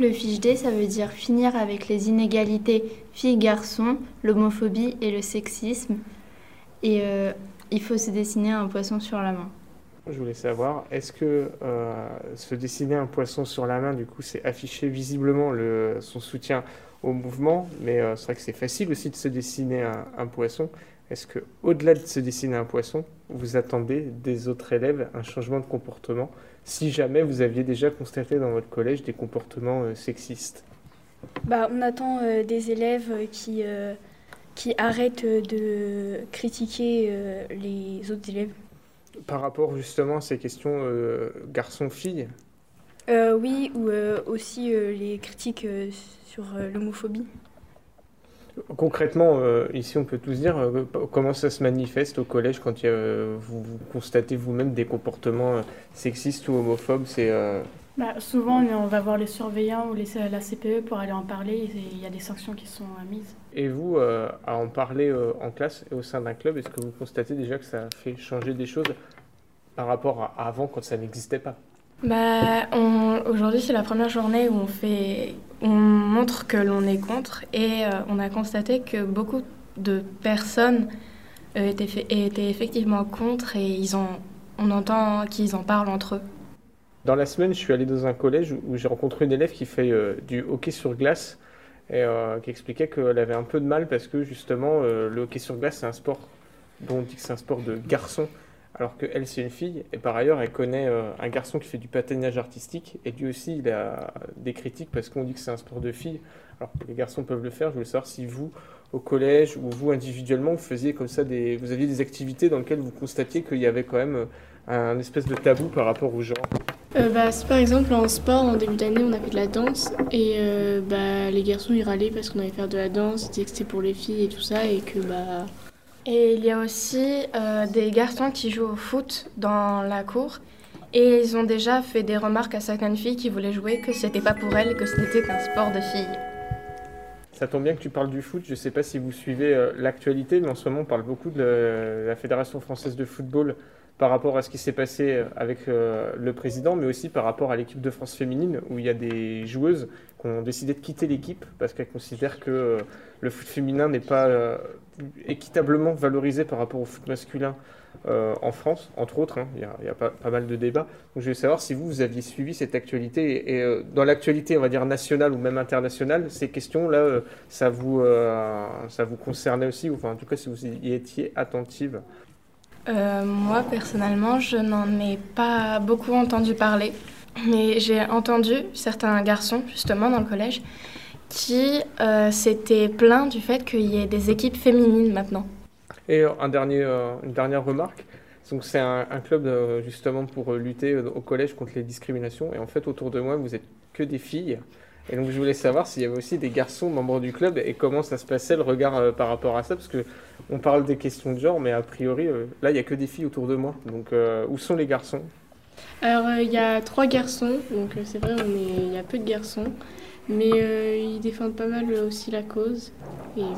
S12: Le fiche day, ça veut dire finir avec les inégalités filles-garçons, l'homophobie et le sexisme. Et euh, il faut se dessiner un poisson sur la main.
S13: Je voulais savoir, est-ce que euh, se dessiner un poisson sur la main, du coup, c'est afficher visiblement le, son soutien au mouvement, mais euh, c'est vrai que c'est facile aussi de se dessiner un, un poisson. Est-ce que, au-delà de se dessiner un poisson, vous attendez des autres élèves un changement de comportement, si jamais vous aviez déjà constaté dans votre collège des comportements euh, sexistes?
S10: Bah, on attend euh, des élèves euh, qui, euh, qui arrêtent de critiquer les autres élèves.
S13: Par rapport justement à ces questions garçon-fille,
S10: oui, ou aussi les critiques sur l'homophobie.
S13: Concrètement, euh, ici, on peut tous dire euh, comment ça se manifeste au collège quand il y a, euh, vous, vous constatez vous-même des comportements euh, sexistes ou homophobes. C'est euh,
S14: Bah, souvent, on va voir les surveillants ou les, la CPE pour aller en parler et il y a des sanctions qui sont euh, mises.
S13: et vous, euh, à en parler euh, en classe et au sein d'un club, est-ce que vous constatez déjà que ça fait changer des choses par rapport à avant quand ça n'existait pas?
S11: Bah, on- aujourd'hui, c'est la première journée où on, fait, on montre que l'on est contre et euh, on a constaté que beaucoup de personnes euh, étaient, effectivement contre et ils ont, on entend qu'ils en parlent entre eux.
S13: Dans la semaine, je suis allé dans un collège où, j'ai rencontré une élève qui fait euh, du hockey sur glace et qui expliquait qu'elle avait un peu de mal parce que justement, le hockey sur glace, c'est un sport dont on dit que c'est un sport de garçon, alors que elle, c'est une fille. Et par ailleurs, elle connaît euh, un garçon qui fait du patinage artistique et lui aussi, il a des critiques parce qu'on dit que c'est un sport de filles, alors les garçons peuvent le faire. Je voulais savoir si vous, au collège ou vous individuellement, vous faisiez comme ça des, vous aviez des activités dans lesquelles vous constatiez qu'il y avait quand même un espèce de tabou par rapport au genre.
S11: Euh, bah, par exemple en sport, en début d'année, on a fait de la danse et euh, bah, les garçons ils râlaient parce qu'on allait faire de la danse, ils disaient que c'était pour les filles et tout ça et que bah. Et il y a aussi euh, des garçons qui jouent au foot dans la cour et ils ont déjà fait des remarques à certaines filles qui voulaient jouer que c'était pas pour elles, que ce n'était qu'un sport de filles.
S13: Ça tombe bien que tu parles du foot. Je ne sais pas si vous suivez euh, l'actualité, mais en ce moment, on parle beaucoup de la, Fédération française de football par rapport à ce qui s'est passé avec euh, le président, mais aussi par rapport à l'équipe de France féminine, où il y a des joueuses qui ont décidé de quitter l'équipe parce qu'elles considèrent que le foot féminin n'est pas équitablement valorisé par rapport au foot masculin euh, en France, entre autres. hein. Il y a, pas, mal de débats. Donc je voulais savoir si vous, vous aviez suivi cette actualité. Et, euh, dans l'actualité, on va dire nationale ou même internationale, ces questions-là, euh, ça, vous, ça vous concernait aussi, ou enfin, en tout cas, si vous y étiez attentive?
S11: Moi, personnellement, je n'en ai pas beaucoup entendu parler, mais j'ai entendu certains garçons, justement, dans le collège, qui euh, s'étaient plaints du fait qu'il y ait des équipes féminines maintenant.
S13: Et euh, un dernier, euh, une dernière remarque. Donc c'est un, un club euh, justement pour lutter au collège contre les discriminations. Et en fait, autour de moi, vous êtes que des filles. Et donc je voulais savoir s'il y avait aussi des garçons membres du club et comment ça se passait le regard euh, par rapport à ça, parce que on parle des questions de genre, mais a priori euh, là il y a que des filles autour de moi. Donc euh, où sont les garçons?
S11: Alors, euh, il y a trois garçons, donc euh, c'est vrai, on est- il y a peu de garçons, mais euh, ils défendent pas mal aussi la cause. Et,